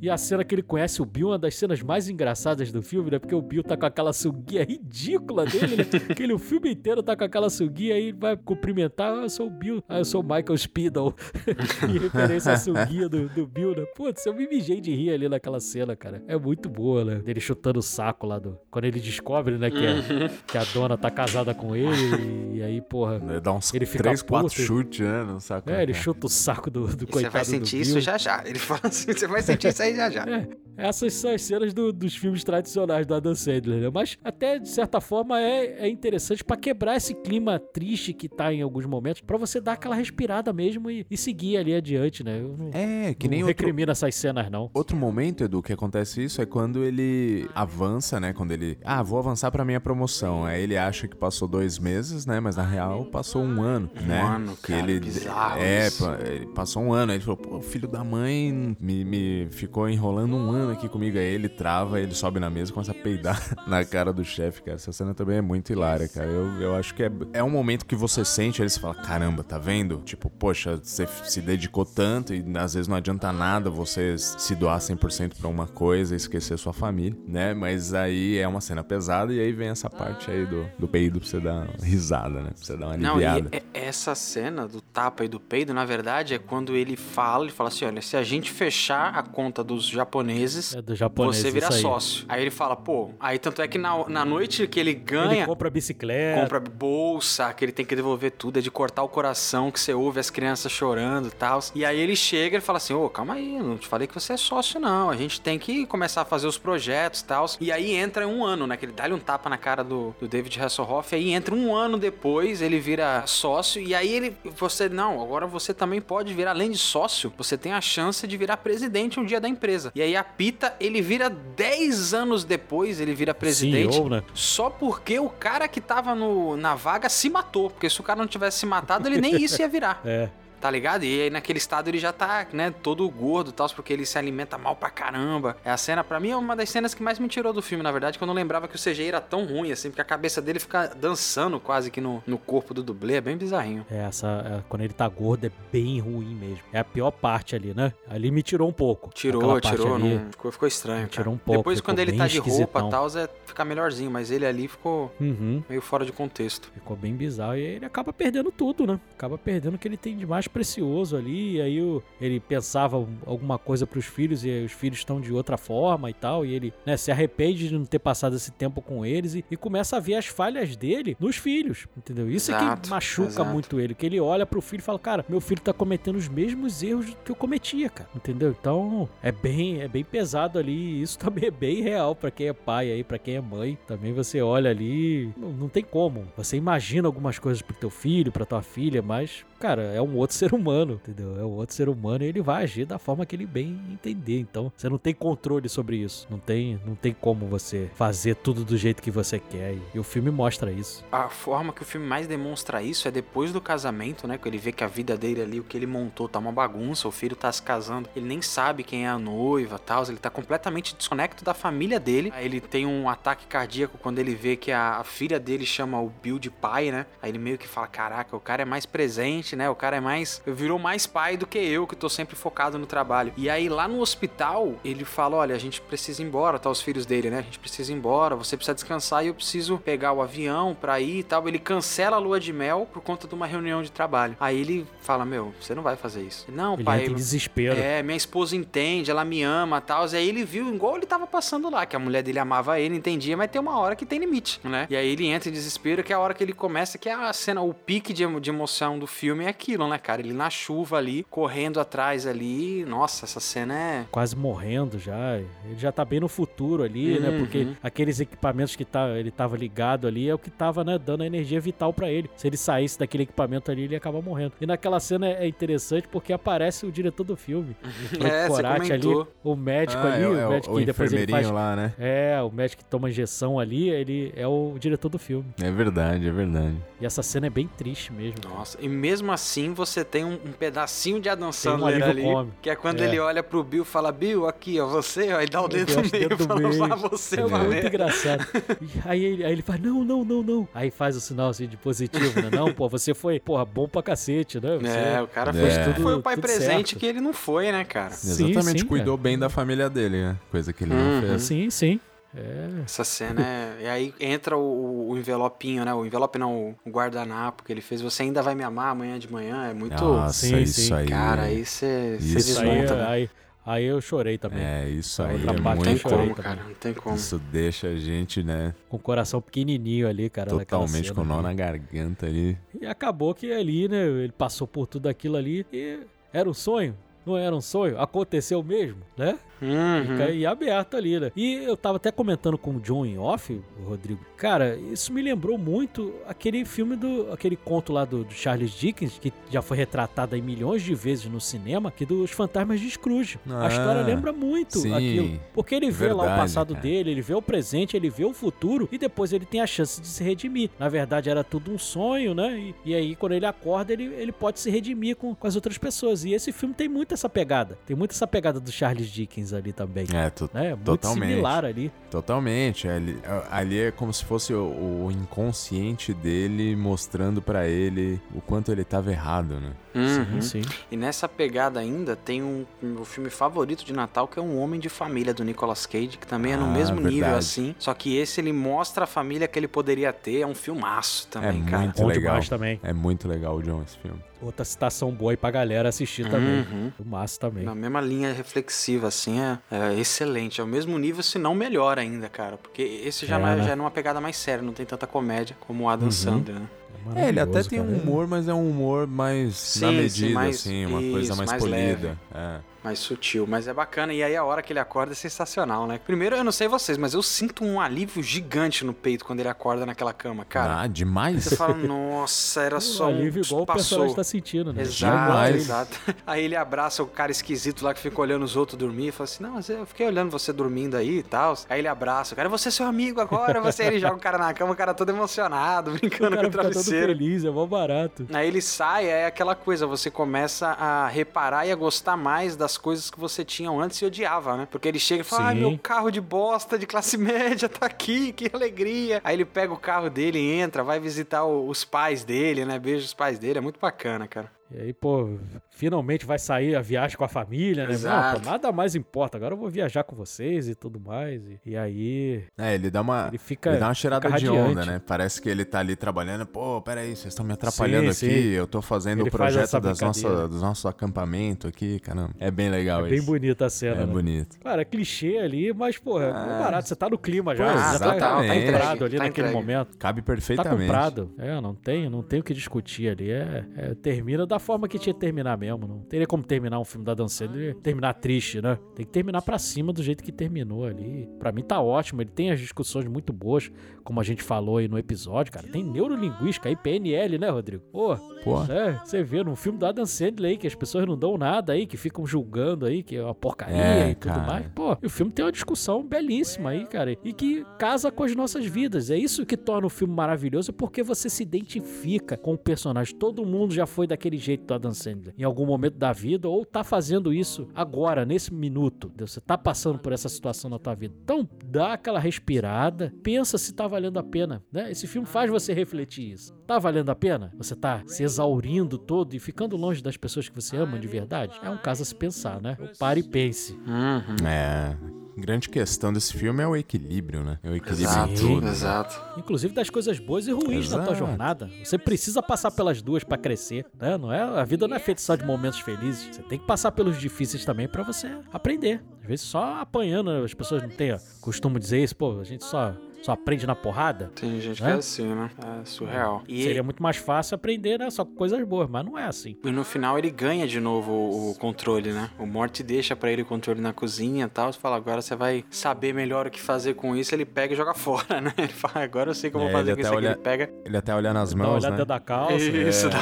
e, e a cena que ele conhece o Bill, uma das cenas mais engraçadas do filme, né? Porque o Bill tá com aquela sunguinha ridícula dele, né? (laughs) Que ele o filme inteiro tá com aquela sunguinha aí vai cumprimentar. Ah, eu sou o Bill. Ah, eu sou o Michael Spindle. (laughs) em referência à sunguinha do, do Bill, né? Putz, eu me mijei de rir ali naquela cena, cara. É muito boa, né? Dele chutando o saco lá do. Quando ele descobre, né, que, Uhum. Que a dona tá casada com ele. E, aí, porra. Ele Dá uns Ele fica 3, 4 puto. chutes, né? Não sabe como É, ele que chuta o saco do, do E Você coitado vai sentir Bill. isso já já. Ele fala assim, você vai sentir isso aí já já. É, essas são as cenas do- dos filmes tradicionais do Adam Sandler, né? Mas até, de certa forma, é, é interessante pra quebrar esse clima triste que tá em alguns momentos, pra você dar aquela respirada mesmo e, e seguir ali adiante, né? Eu não, É, que não nem outro, recrimino essas cenas, não. Outro momento, Edu, que acontece isso é quando ele avança, né? Quando ele. Ah, vou avançar pra minha promoção. Aí ele acha que passou dois meses, né? Mas na real passou um ano, né? ano, que cara, ele bizarro É, isso. pa- ele passou um ano. Aí ele falou, pô, o filho da mãe me, me ficou enrolando um ano aqui comigo. Aí ele trava, ele sobe na mesa e começa a peidar (laughs) na cara do chefe, cara. Essa cena também é muito hilária, cara. Eu, eu Eu acho que é, é um momento que você sente, aí você fala, caramba, tá vendo? Tipo, poxa, você se dedicou tanto e às vezes não adianta nada você se doar 100% pra uma coisa e esquecer sua família, né? Mas aí é uma cena pesada e aí vem essa parte aí do, do peido pra você dar uma risada, né? Pra você dar uma Não, e aliviada. é- essa cena do tapa e do peido, na verdade, é quando ele fala, ele fala assim, olha, se a gente fechar a conta dos japoneses, É do japonês, você vira aí. sócio. Aí ele fala, pô, aí tanto é que na, na noite que ele Ele ganha, compra bicicleta. compra bolsa, que ele tem que devolver tudo, é de cortar o coração, que você ouve as crianças chorando e tal. E aí ele chega e fala assim, ô, calma aí, eu não te falei que você é sócio não, a gente tem que começar a fazer os projetos e tal. E aí entra um ano, né, que ele dá-lhe um tapa na cara do, do David Hasselhoff, e aí entra um ano depois, ele vira sócio, e aí ele, você, não, agora você também pode virar, além de sócio, você tem a chance de virar presidente um dia da empresa. E aí a Pita, ele vira 10 anos depois, ele vira presidente. CEO, né? Só porque o cara que tava no, na vaga se matou. Porque se o cara não tivesse se matado, ele nem isso ia virar. (laughs) É. Tá ligado? E aí naquele estado ele já tá, né, todo gordo e tal, porque ele se alimenta mal pra caramba. É a cena, pra mim, é uma das cenas que mais me tirou do filme, na verdade, que eu não lembrava que o CGI era tão ruim, assim, porque a cabeça dele fica dançando quase que no, no corpo do dublê, é bem bizarrinho. É, essa, é, quando ele tá gordo é bem ruim mesmo. É a pior parte ali, né? Ali me tirou um pouco. Tirou, tirou, ali. não, ficou, ficou estranho. Tirou um pouco, Depois, quando ele tá de roupa e tal, é, fica melhorzinho, mas ele ali ficou Uhum. meio fora de contexto. Ficou bem bizarro. E ele acaba perdendo tudo, né? Acaba perdendo o que ele tem de mais precioso ali. E aí o- ele pensava alguma coisa pros filhos e aí os filhos estão de outra forma e tal. E ele né, se arrepende de não ter passado esse tempo com eles e, e começa a ver as falhas dele nos filhos, entendeu? Isso é Exato, que machuca exato. muito ele. Que ele olha pro filho e fala, cara, meu filho tá cometendo os mesmos erros que eu cometia, cara. Entendeu? Então é bem, é bem pesado ali. E isso (laughs) também é bem real pra quem é pai aí, pra quem é mãe. Também você olha ali, não, não tem como. Você imagina algumas coisas pro teu filho, pra tua filha, mas, cara, é um outro (laughs) ser humano, entendeu? É um outro ser humano e ele vai agir da forma que ele bem entender. Então, você não tem controle sobre isso. Não tem, não tem como você fazer tudo do jeito que você quer. E, o filme mostra isso. A forma que o filme mais demonstra isso é depois do casamento, né? Que ele vê que a vida dele ali, o que ele montou, tá uma bagunça, o filho tá se casando, ele nem sabe quem é a noiva tal, ele tá completamente desconecto da família dele. Ele tem um ataque cardíaco quando ele vê que a, a filha dele chama o Bill de pai, né? Aí ele meio que fala: Caraca, o cara é mais presente, né? O cara é mais. Virou mais pai do que eu, que tô sempre focado no trabalho. E aí lá no hospital, ele fala: Olha, a gente precisa ir embora, tá? Os filhos dele, né? A gente precisa ir embora, você precisa descansar e eu preciso pegar o avião pra ir e tal. Ele cancela a lua de mel por conta de uma reunião de trabalho. Aí ele fala: Meu, você não vai fazer isso. Não, Ele pai. em desespero. É, minha esposa entende, ela me ama e tal. E aí ele viu, igual ele tava passando lá, que a mulher dele amava ele, entendia, mas tem uma hora que tem limite, né? E aí ele entra em desespero, que é a hora que ele começa, que é a cena, o pique de, de emoção do filme é aquilo, né, cara? Ele na chuva ali, correndo atrás ali. Nossa, essa cena é. quase morrendo já. Ele já tá bem no futuro ali, né? Uhum. Porque aqueles equipamentos que tá, ele tava ligado ali é o que tava, né, dando a energia vital pra ele. Se ele saísse daquele equipamento ali, ele ia acabar morrendo. E naquela cena é interessante porque aparece o diretor do filme. (laughs) O É, você Corati ali, o médico Ah, ali, é, o é médico o que depois ele faz. lá, né? É, o médico que toma injeção ali, ele é o diretor do filme. É verdade, é verdade. E essa cena é bem triste mesmo. Nossa, e mesmo assim você tem um, um pedacinho de Adam um Sandler alívio ali, cômico. que é quando É. ele olha pro Bill e fala, Bill, aqui, ó, você, ó, e dá o dedo no meio dedo do pra meio. usar você, É valeu. muito engraçado. (laughs) E aí, ele, aí ele fala, não, não, não, não. Aí faz o sinal assim de positivo, né? Não, pô, você foi, porra, bom pra cacete, né? Você É, o cara É. fez tudo- Foi o pai presente certo. que ele não foi, né, cara? Sim, Exatamente, sim, cuidou cara. bem da família dele, né? Coisa que ele Uhum. não fez. Sim, sim. É. Essa cena é. E aí entra o, o envelopinho, né? O envelope não, o guardanapo que ele fez. Você ainda vai me amar amanhã de manhã. É muito. Nossa, Sim, isso sim. aí. cara, aí você Isso aí, desmonta, né? aí, aí eu chorei também. É, isso aí outra é parte Não tem como, cara. Não tem como. Isso deixa a gente, né, Com o coração pequenininho ali, cara. totalmente cena com nó ali. na garganta ali. E acabou que ali, né? Ele passou por tudo aquilo ali e era um sonho. Não era um sonho? Aconteceu mesmo, né? Uhum. Fica aí aberto ali, né? E eu tava até comentando com o John em off, o Rodrigo. Cara, isso me lembrou muito aquele filme do. aquele conto lá do, do Charles Dickens, que já foi retratado aí milhões de vezes no cinema, que dos fantasmas de Scrooge. Ah, a história lembra muito sim. aquilo. Porque ele vê lá o Verdade, passado cara. dele, ele vê o presente, ele vê o futuro e depois ele tem a chance de se redimir. Na verdade, era tudo um sonho, né? E, e aí, quando ele acorda, ele, ele pode se redimir com, com as outras pessoas. E esse filme tem muito muito essa pegada. Tem muito essa pegada do Charles Dickens ali também. É, to- Né? Muito totalmente. similar ali. Totalmente. Ali, ali é como se fosse o, o inconsciente dele mostrando pra ele o quanto ele tava errado, né? Uhum. Sim, sim. E nessa pegada ainda tem um meu filme favorito de Natal que é Um Homem de Família do Nicolas Cage, que também é no Ah, mesmo nível verdade. assim. Só que esse ele mostra a família que ele poderia ter, é um filmaço também, é cara. muito Bom legal. também. É muito legal o John esse filme. Outra citação boa aí pra galera assistir também. Uhum. O massa também. Na mesma linha reflexiva, assim, é, é excelente. É o mesmo nível, se não melhor ainda, cara. Porque esse já, É, não é, né? já é numa pegada mais séria, não tem tanta comédia como o Adam Uhum. Sandler, né? É, ele até tem um humor, mas é um humor mais Sim, na sim, medida, mais- assim, uma coisa isso, mais, mais polida. É. mais sutil, mas é bacana. E aí a hora que ele acorda é sensacional, né? Primeiro, eu não sei vocês, mas eu sinto um alívio gigante no peito quando ele acorda naquela cama, cara. ah, demais. Você fala, nossa, era (laughs) só Um um... alívio igual o passou. personagem tá sentindo, né? Exato, Demais. exato. (laughs) Aí ele abraça o cara esquisito lá que fica olhando os outros dormir e fala assim: Não, mas eu fiquei olhando você dormindo aí e tal. Aí ele abraça o cara, você é seu amigo agora, você. Aí ele (laughs) joga o cara na cama, o cara todo emocionado, O brincando com cara o fica todo travesseiro. feliz, é mó barato. Aí ele sai, é aquela coisa, você começa a reparar e a gostar mais das coisas que você tinha antes e odiava, né? Porque ele chega e fala, ai, Sim. meu carro de bosta de classe (laughs) média tá aqui, que alegria. Aí ele pega o carro dele e entra, vai visitar o- os pais dele, né? Beija os pais dele, é muito bacana, cara. E aí, pô, finalmente vai sair a viagem com a família, né? Exato. Não, pô, nada mais importa. Agora eu vou viajar com vocês e tudo mais. E, e aí, É, ele dá uma. ele fica. Ele dá uma cheirada fica de onda, né? Parece que ele tá ali trabalhando. Pô, peraí, vocês estão me atrapalhando Sim, aqui. sim. Eu tô fazendo Ele o projeto das nossa, dos nossos acampamentos aqui, caramba. É bem legal É bem isso. bonita a cena, É né? bonito. Cara, é clichê ali, mas, pô, é É. barato. Você tá no clima já. Pô, você já tá, tá comprado ali Tá naquele entregue. momento. Cabe Tá perfeitamente. comprado. É, não tem, não tem o que discutir ali. É, é, termina da forma que tinha que terminar mesmo. Não teria como terminar um filme da Dan Sandler e terminar triste, né? Tem que terminar pra cima do jeito que terminou ali. Pra mim tá ótimo. Ele tem as discussões muito boas, como a gente falou aí no episódio, cara. Tem neurolinguística aí, PNL, né, Rodrigo? Pô, Pô. é, você vê num filme do Adam Sandler aí que as pessoas não dão nada aí, que ficam julgando aí, que é uma porcaria É, e tudo cara. mais. Pô, e o filme tem uma discussão belíssima aí, cara, e que casa com as nossas vidas. É isso que torna o filme maravilhoso, porque você se identifica com o personagem. Todo mundo já foi daquele jeito do Adam Sandler, em algum momento da vida, ou tá fazendo isso agora, nesse minuto. Você tá passando por essa situação na tua vida. Então, dá aquela respirada, pensa se tá valendo a pena, né? Esse filme faz você refletir isso. Tá valendo a pena? Você tá se exaurindo todo e ficando longe das pessoas que você ama de verdade? É um caso a se pensar, né? Pare e pense. Uhum. É. Grande questão desse filme é o equilíbrio, né? É o equilíbrio Exato, em tudo. né? exato. Inclusive das coisas boas e ruins na tua Exato. jornada. Você precisa passar pelas duas pra crescer, né? Não é, a vida não é feita só de momentos felizes. Você tem que passar pelos difíceis também pra você aprender. Às vezes só apanhando, as pessoas não têm ó, costume dizer isso, pô, a gente só só aprende na porrada. Tem gente Né? que é assim, né? É surreal. E, Seria muito mais fácil aprender, né? Só com coisas boas, mas não é assim. e no final ele ganha de novo o, o controle, né? O Morty deixa pra ele o controle na cozinha e tal. Você fala, agora você vai saber melhor o que fazer com isso. Ele pega e joga (laughs) fora, né? Ele fala, agora eu sei o que eu vou É, fazer com isso aqui. olha- Ele pega Ele até olha nas Dá uma mãos, olhada né? dentro da calça. isso, É, dá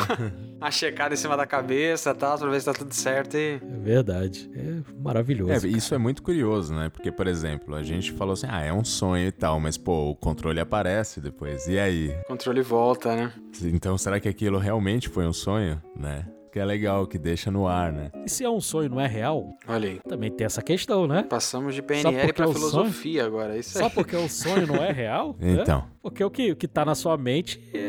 uma (laughs) checada em cima da cabeça e tal, pra ver se tá tudo certo e... é verdade. É maravilhoso. É, isso é muito curioso, né? Porque, por exemplo, a gente falou assim, ah, é um sonho e tal, mas, pô, o controle aparece depois. E aí? O controle volta, né? Então, será que aquilo realmente foi um sonho, né? Que é legal, que deixa no ar, né? E se é um sonho, não é real? Olha aí. Também tem essa questão, né? Passamos de Só PNL pra é filosofia agora. Isso aí. Só porque o sonho não é real? (laughs) né? Então. Porque o que, o que tá na sua mente é,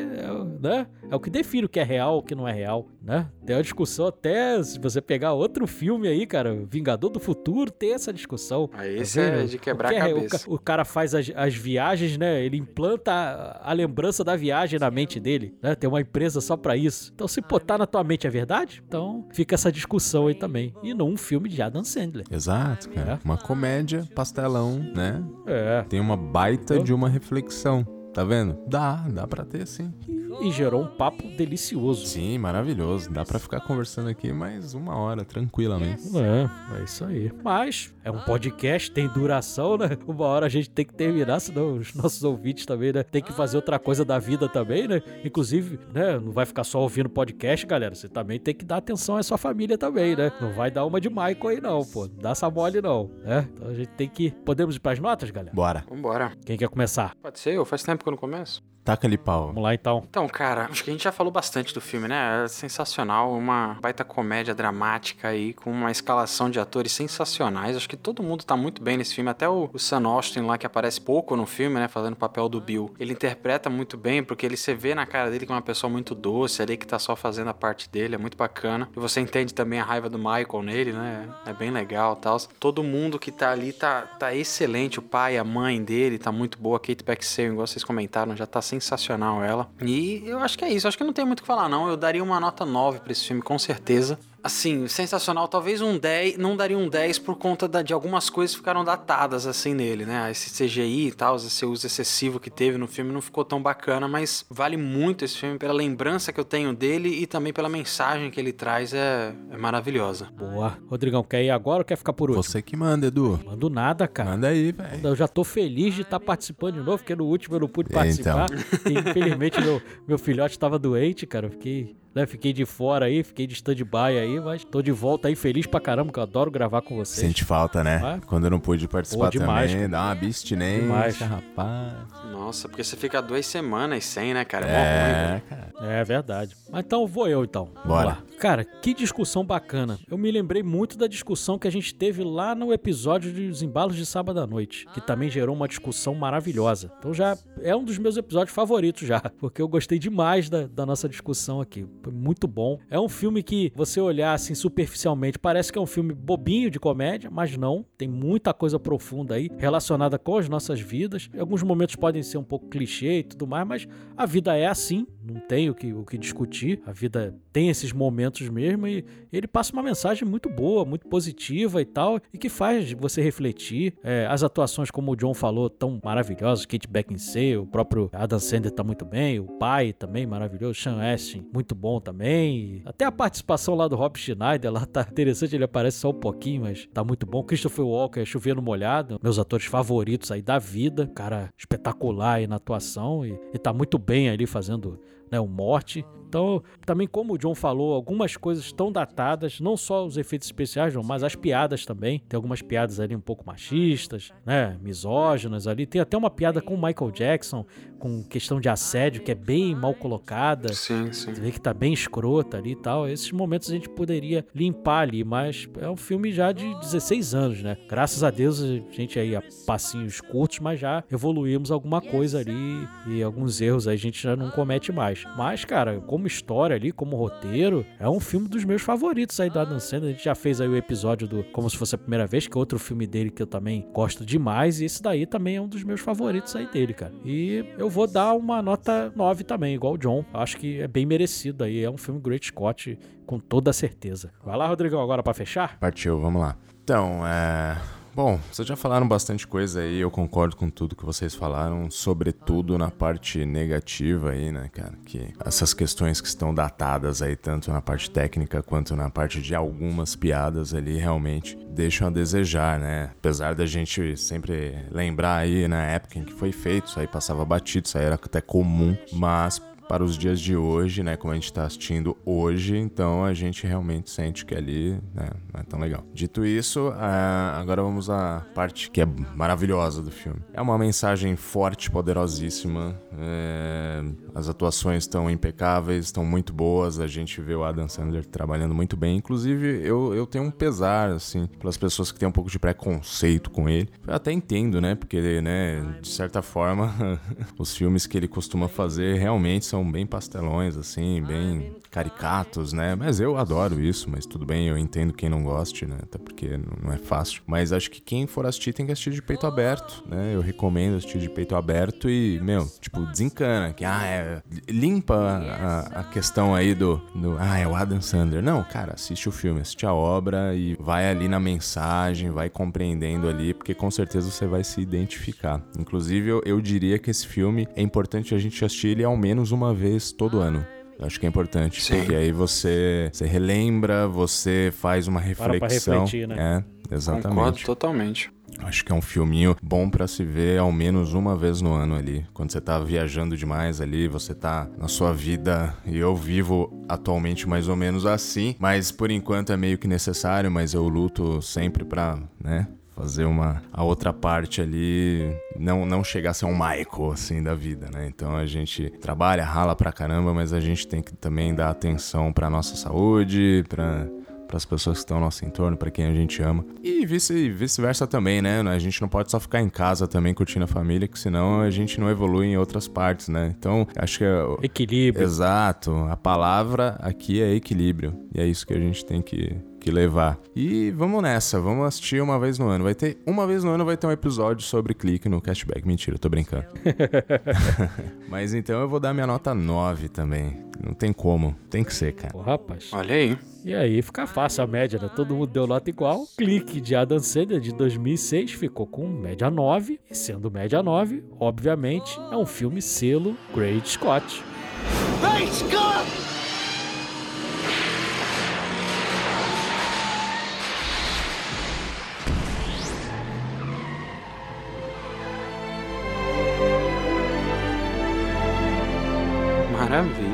né? é o que define o que é real o que não é real, né? Tem uma discussão até, se você pegar outro filme aí, cara, Vingador do Futuro, tem essa discussão. Aí Tá esse é de quebrar O que a é- o cabeça. ca- O, cara faz as, as viagens, né? Ele implanta a, a lembrança da viagem na mente dele, né? Tem uma empresa só pra isso. Então, se botar na tua mente é verdade, então fica essa discussão aí também. E não um filme de Adam Sandler. Exato, cara. É. Uma comédia, pastelão, né? É. Tem uma baita Eu- de uma reflexão. Tá vendo? Dá, dá pra ter sim. E gerou um papo delicioso. Sim, maravilhoso. Dá pra ficar conversando aqui mais uma hora, tranquilamente. É, é isso aí. Mas é um podcast, tem duração, né? Uma hora a gente tem que terminar, senão os nossos ouvintes também, né? Tem que fazer outra coisa da vida também, né? Inclusive, né? Não vai ficar só ouvindo podcast, galera. Você também tem que dar atenção à sua família também, né? Não vai dar uma de Michael aí, não, pô. Não dá essa mole, não, né? Então a gente tem que. Podemos ir pras notas, galera? Bora. Vambora. Quem quer começar? Pode ser eu? Faz tempo que não começo. Taca ali pau. Vamos lá então. Então, cara, acho que a gente já falou bastante do filme, né? É sensacional, uma baita comédia dramática aí, com uma escalação de atores sensacionais. Acho que todo mundo tá muito bem nesse filme, até o, o Sam Austin lá, que aparece pouco no filme, né? Fazendo o papel do Bill. Ele interpreta muito bem, porque ele se vê na cara dele que é uma pessoa muito doce ali, que tá só fazendo a parte dele, é muito bacana. E você entende também a raiva do Michael nele, né? É bem legal e tal. Todo mundo que tá ali tá, tá excelente, o pai, a mãe dele tá muito boa, a Kate Beckinsale, igual vocês comentaram, já tá sensacional ela. E eu acho que é isso, acho que não tem muito o que falar não, eu daria uma nota 9 pra esse filme, com certeza. Assim, sensacional, talvez um 10, não daria um 10 por conta da- de algumas coisas que ficaram datadas assim nele, né? Esse CGI e tal, esse uso excessivo que teve no filme não ficou tão bacana, mas vale muito esse filme pela lembrança que eu tenho dele e também pela mensagem que ele traz, é, é maravilhosa. Boa. Rodrigão, quer ir agora ou quer ficar por último? Você que manda, Edu. Mando nada, cara. Manda aí, velho. Eu já tô feliz de estar participando de novo, porque no último eu não pude Então. participar. E, infelizmente, meu, meu filhote estava doente, cara. Eu fiquei, né, fiquei de fora aí, fiquei de stand-by aí, mas tô de volta aí, feliz pra caramba, que eu adoro gravar com vocês. Sente falta, né? Ah. Quando eu não pude participar Pô, demais, também, cara. dá uma abstinência, Demais. rapaz. Nossa, porque você fica duas semanas sem, né, cara? É, ruim. É, cara. É verdade. Mas então vou eu então. Bora. lá. Cara, que discussão bacana. Eu me lembrei muito da discussão que a gente teve lá no episódio dos embalos de sábado à noite, que também gerou uma discussão maravilhosa. Então já é um dos meus episódios favoritos já, (laughs) porque eu gostei demais da, da nossa discussão aqui. Muito bom. É um filme que você olhar assim superficialmente, parece que é um filme bobinho de comédia, mas não. Tem muita coisa profunda aí relacionada com as nossas vidas. Alguns momentos podem ser um pouco clichê e tudo mais, mas a vida é assim, não tem o que, o que discutir. A vida tem esses momentos mesmo e ele passa uma mensagem muito boa, muito positiva e tal, e que faz você refletir. É, as atuações, como o John falou, tão maravilhosas. Kate Beckinsale, o próprio Adam Sandler tá muito bem, o pai também maravilhoso, Sean Astin muito bom também. E até a participação lá do Rob Schneider lá tá interessante, ele aparece só um pouquinho, mas tá muito bom. Christopher Walker, chovendo molhado, meus atores favoritos aí da vida, cara espetacular aí na atuação e, e tá muito bem ali fazendo né, o morte. Então, também como o John falou, algumas coisas estão datadas, não só os efeitos especiais, John, mas as piadas também. Tem algumas piadas ali um pouco machistas, né, misóginas ali. Tem até uma piada com o Michael Jackson, com questão de assédio, que é bem mal colocada. Sim, sim. Você vê que tá bem escrota ali e tal. Esses momentos a gente poderia limpar ali, mas é um filme já de 16 anos, né? Graças a Deus a gente aí a passinhos curtos, mas já evoluímos alguma coisa ali e alguns erros aí a gente já não comete mais. Mas, cara, como história ali, como roteiro, é um filme dos meus favoritos aí do Adam Sandler. A gente já fez aí o episódio do Como Se Fosse a Primeira Vez, que é outro filme dele que eu também gosto demais, e esse daí também é um dos meus favoritos aí dele, cara. E eu vou dar uma nota 9 também, igual o John. Acho que é bem merecido aí. É um filme Great Scott, com toda certeza. Vai lá, Rodrigão, agora pra fechar? Partiu, vamos lá. Então, é. Bom, vocês já falaram bastante coisa aí, eu concordo com tudo que vocês falaram, sobretudo na parte negativa aí, né, cara? Que essas questões que estão datadas aí, tanto na parte técnica quanto na parte de algumas piadas ali, realmente deixam a desejar, né? Apesar da gente sempre lembrar aí na época em que foi feito, isso aí passava batido, isso aí era até comum, mas para os dias de hoje, né? Como a gente tá assistindo hoje, então a gente realmente sente que ali né, não é tão legal. Dito isso, ah, agora vamos à parte que é maravilhosa do filme. É uma mensagem forte, poderosíssima. é, as atuações estão impecáveis, estão muito boas. A gente vê o Adam Sandler trabalhando muito bem. Inclusive, eu, eu tenho um pesar, assim, pelas pessoas que têm um pouco de preconceito com ele. Eu até entendo, né? Porque, né, de certa forma, (laughs) os filmes que ele costuma fazer realmente são bem pastelões, assim, bem caricatos, né? Mas eu adoro isso, mas tudo bem, eu entendo quem não goste, né? Até porque não não é fácil. Mas acho que quem for assistir tem que assistir de peito aberto, né? Eu recomendo assistir de peito aberto e, meu, tipo, desencana. Que, ah, é, limpa a, a questão aí do, do. Ah, é o Adam Sandler. Não, cara, assiste o filme, assiste a obra e vai ali na mensagem, vai compreendendo ali, porque com certeza você vai se identificar. Inclusive, eu, eu diria que esse filme é importante a gente assistir ele ao menos uma vez todo ano. Eu acho que é importante, Sim. porque aí você, você relembra, você faz uma pra reflexão. refletir, né? É, exatamente. Concordo totalmente. Acho que é um filminho bom pra se ver ao menos uma vez no ano ali. Quando você tá viajando demais ali, você tá na sua vida. E eu vivo atualmente mais ou menos assim. Mas por enquanto é meio que necessário, mas eu luto sempre pra, né? Fazer uma a outra parte ali não, não chegar a ser um Michael, assim, da vida, né? Então a gente trabalha, rala pra caramba, mas a gente tem que também dar atenção pra nossa saúde, pra para as pessoas que estão ao nosso entorno, para quem a gente ama. E vice, vice-versa também, né? A gente não pode só ficar em casa também curtindo a família, que senão a gente não evolui em outras partes, né? Então, acho que é... Equilíbrio. Exato. A palavra aqui é equilíbrio. E é isso que a gente tem que que levar. E vamos nessa, vamos assistir uma vez no ano. Vai ter uma vez no ano vai ter um episódio sobre clique no cashback. Mentira, tô brincando. (laughs) Mas então eu vou dar minha nota 9 também. Não tem como, tem que ser, cara. Pô, rapaz. Olha aí. E aí fica fácil a média, né? Todo mundo deu nota igual. Clique de Adam Sandler de 2006 ficou com média 9. E sendo média 9, obviamente, é um filme selo Great Scott. Great Scott!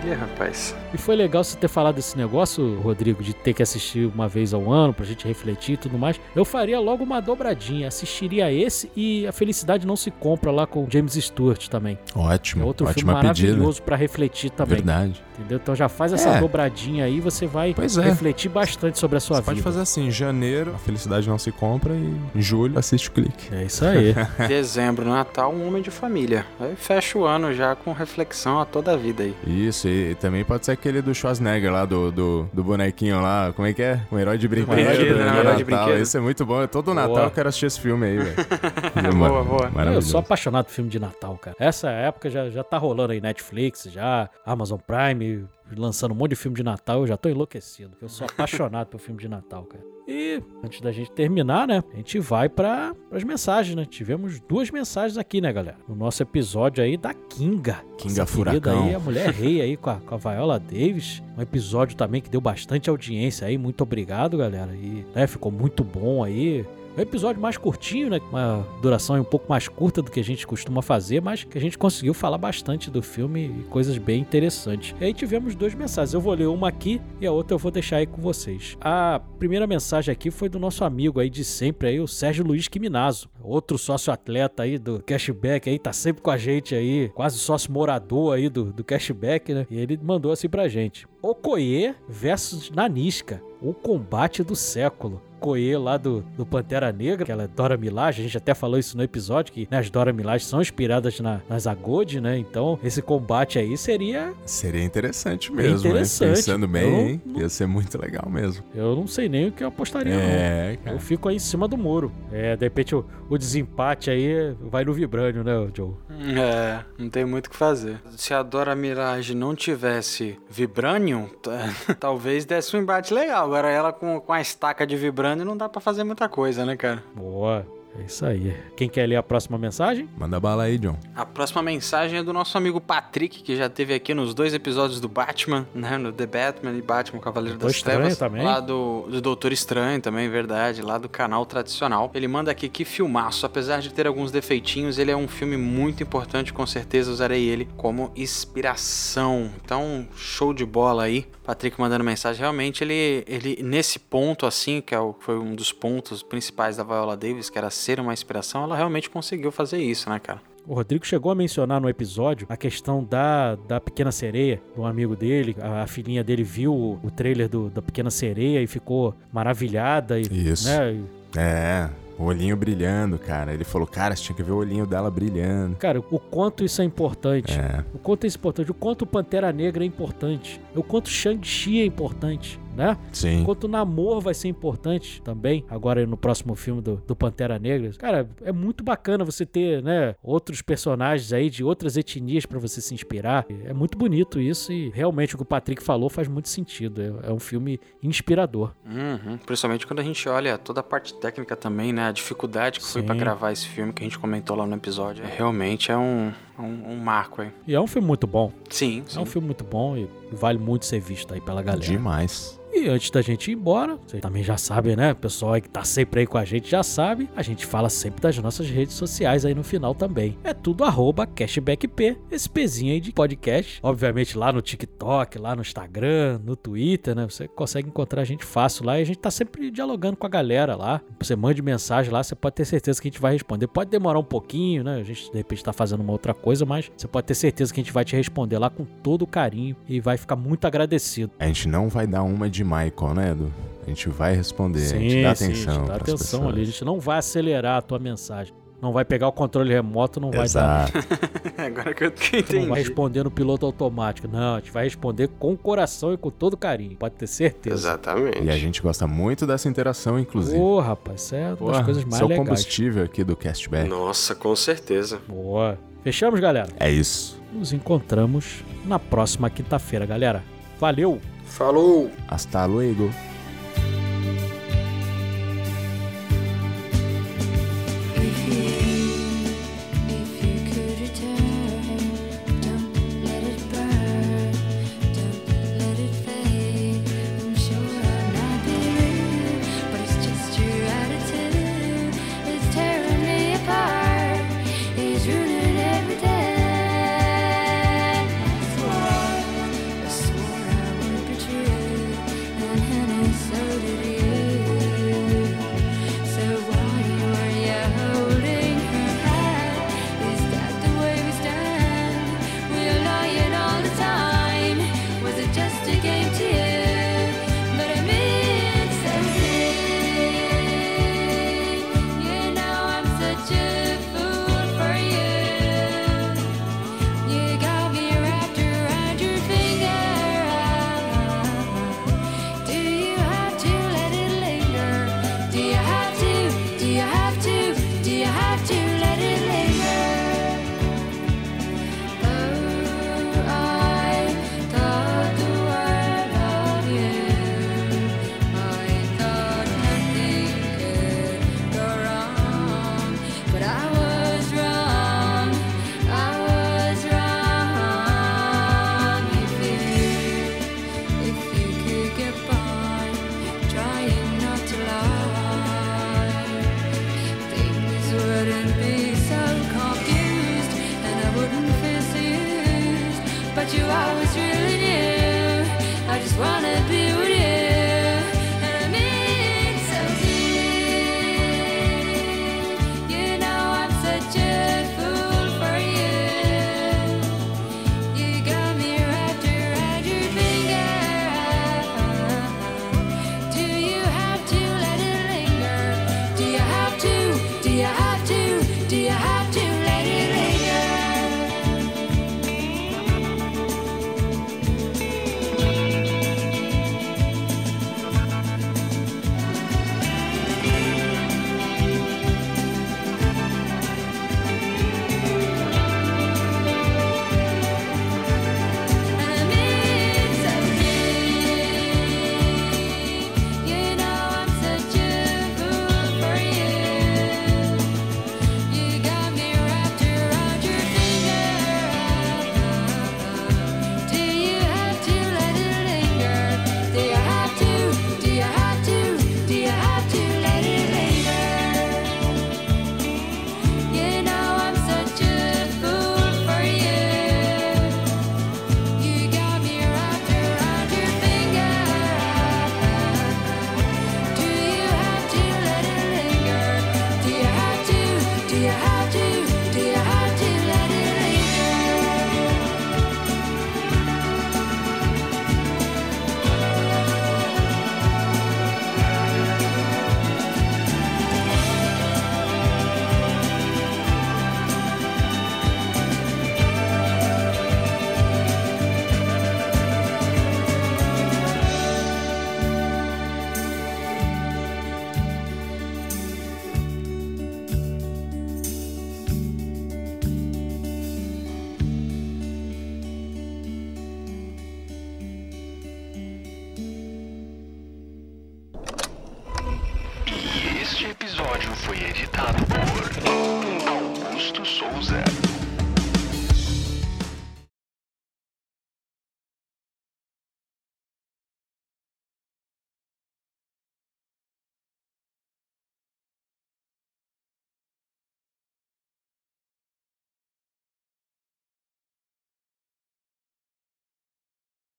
Yeah. Rapaz. E foi legal você ter falado desse negócio, Rodrigo, de ter que assistir uma vez ao ano pra gente refletir e tudo mais. Eu faria logo uma dobradinha, assistiria esse e A Felicidade Não Se Compra lá com James Stewart também. É Ótimo, outro filme ótima pedida. maravilhoso pra refletir também. Verdade. Entendeu? Então já faz essa É. dobradinha aí, você vai Pois é. refletir bastante sobre a sua Você vida. pode fazer assim, em janeiro a felicidade não se compra e em julho assiste o clique. É isso aí. (laughs) Dezembro, Natal, um homem de família. Aí fecha o ano já com reflexão a toda a vida aí. Isso, e também pode ser aquele do Schwarzenegger lá, do, do, do bonequinho lá, como é que é? Um herói de brinquedo. brinquedo, né? no Herói de Natal. brinquedo. Esse é muito bom. Todo Boa. Natal eu quero assistir esse filme aí, velho. (laughs) Boa, boa. Eu sou apaixonado por filme de Natal, cara. Essa época já, já tá rolando aí Netflix, já Amazon Prime, lançando um monte de filme de Natal, eu já tô enlouquecido. Eu sou apaixonado por filme de Natal, cara. E antes da gente terminar, né, a gente vai para as mensagens, né? Tivemos duas mensagens aqui, né, galera? No nosso episódio aí da Kinga. Kinga Nossa Furacão. aí, a mulher rei aí com a, com a Viola Davis. Um episódio também que deu bastante audiência aí. Muito obrigado, galera. E né, ficou muito bom aí. Um episódio mais curtinho, né? Uma duração um pouco mais curta do que a gente costuma fazer, mas que a gente conseguiu falar bastante do filme e coisas bem interessantes. E aí tivemos duas mensagens. Eu vou ler uma aqui e a outra eu vou deixar aí com vocês. A primeira mensagem aqui foi do nosso amigo aí de sempre aí, o Sérgio Luiz Quiminazo. Outro sócio atleta aí do Cashback aí, tá sempre com a gente aí, quase sócio morador aí do, do Cashback, né? E ele mandou assim pra gente. Okoye versus Nanisca, o combate do século. Koye lá do, do Pantera Negra, aquela Dora Milaje, a gente até falou isso no episódio, que né, as Dora Milaje são inspiradas na, nas Agode, né? Então, esse combate aí seria. Seria interessante mesmo, interessante. né? Pensando bem, Eu hein? não- Ia ser muito legal mesmo. Eu não sei nem o que eu apostaria, não. É, cara. Eu fico aí em cima do muro. É, de repente o, o desempate aí vai no Vibrânio, né, Joe? É, não tem muito o que fazer. Se a Dora Mirage não tivesse Vibranium, (laughs) t- talvez desse um embate legal. Agora ela com, com a estaca de Não dá pra fazer muita coisa, né, cara? Boa. É isso aí. Quem quer ler a próxima mensagem? Manda bala aí, John. A próxima mensagem é do nosso amigo Patrick, que já teve aqui nos dois episódios do Batman, né? No The Batman e Batman Cavaleiro Doutor das Estranho Trevas. também. Lá do, do Doutor Estranho também, verdade. Lá do canal tradicional. Ele manda aqui que filmaço. Apesar de ter alguns defeitinhos, ele é um filme muito importante. Com certeza usarei ele como inspiração. Então, show de bola aí. Patrick mandando mensagem. Realmente, ele, ele nesse ponto, assim, que é o, foi um dos pontos principais da Viola Davis, que era ser uma inspiração, ela realmente conseguiu fazer isso, né, cara? O Rodrigo chegou a mencionar no episódio a questão da, da Pequena Sereia, do amigo dele. A, a filhinha dele viu o, o trailer do, da Pequena Sereia e ficou maravilhada. E, Isso. Né, É, o olhinho brilhando, cara. Ele falou, cara, você tinha que ver o olhinho dela brilhando. cara, o quanto isso é importante. É, O quanto isso é importante. O quanto o Pantera Negra é importante. O quanto Shang-Chi é importante, né? sim. Enquanto o namoro vai ser importante também, agora no próximo filme do, do Pantera Negra. Cara, é muito bacana você ter, né, outros personagens aí de outras etnias pra você se inspirar. É muito bonito isso e realmente o que o Patrick falou faz muito sentido. É, é um filme inspirador. Uhum. Principalmente quando a gente olha toda a parte técnica também, né? A dificuldade que foi Sim. pra gravar esse filme que a gente comentou lá no episódio. É, realmente é um, um, um marco aí. E é um filme muito bom. Sim, É sim. um filme muito bom e vale muito ser visto aí pela galera. Demais. E antes da gente ir embora, vocês também já sabem, né? O pessoal aí que tá sempre aí com a gente já sabe. A gente fala sempre das nossas redes sociais aí no final também. É tudo arroba cashbackp, esse pezinho aí de podcast. Obviamente lá no TikTok, lá no Instagram, no Twitter, né? Você consegue encontrar a gente fácil lá e a gente tá sempre dialogando com a galera lá. Você mande mensagem lá, você pode ter certeza que a gente vai responder. Pode demorar um pouquinho, né? A gente de repente tá fazendo uma outra coisa, mas você pode ter certeza que a gente vai te responder lá com todo carinho e vai ficar muito agradecido. A gente não vai dar uma de Michael, né, Edu? A gente vai responder, a gente dá atenção. a gente dá atenção pessoas. ali. A gente não vai acelerar a tua mensagem. Não vai pegar o controle remoto, não vai dar. Exato. (laughs) Agora que eu que Não vai entendi. responder no piloto automático. Não, a gente vai responder com o coração e com todo carinho. Pode ter certeza. Exatamente. E a gente gosta muito dessa interação, inclusive. Ô, rapaz, isso é uma Pô, das coisas mais legais. combustível aqui do Castback. Nossa, com certeza. Boa. Fechamos, galera? É isso. Nos encontramos na próxima quinta-feira, galera. Valeu! Falou! Hasta luego.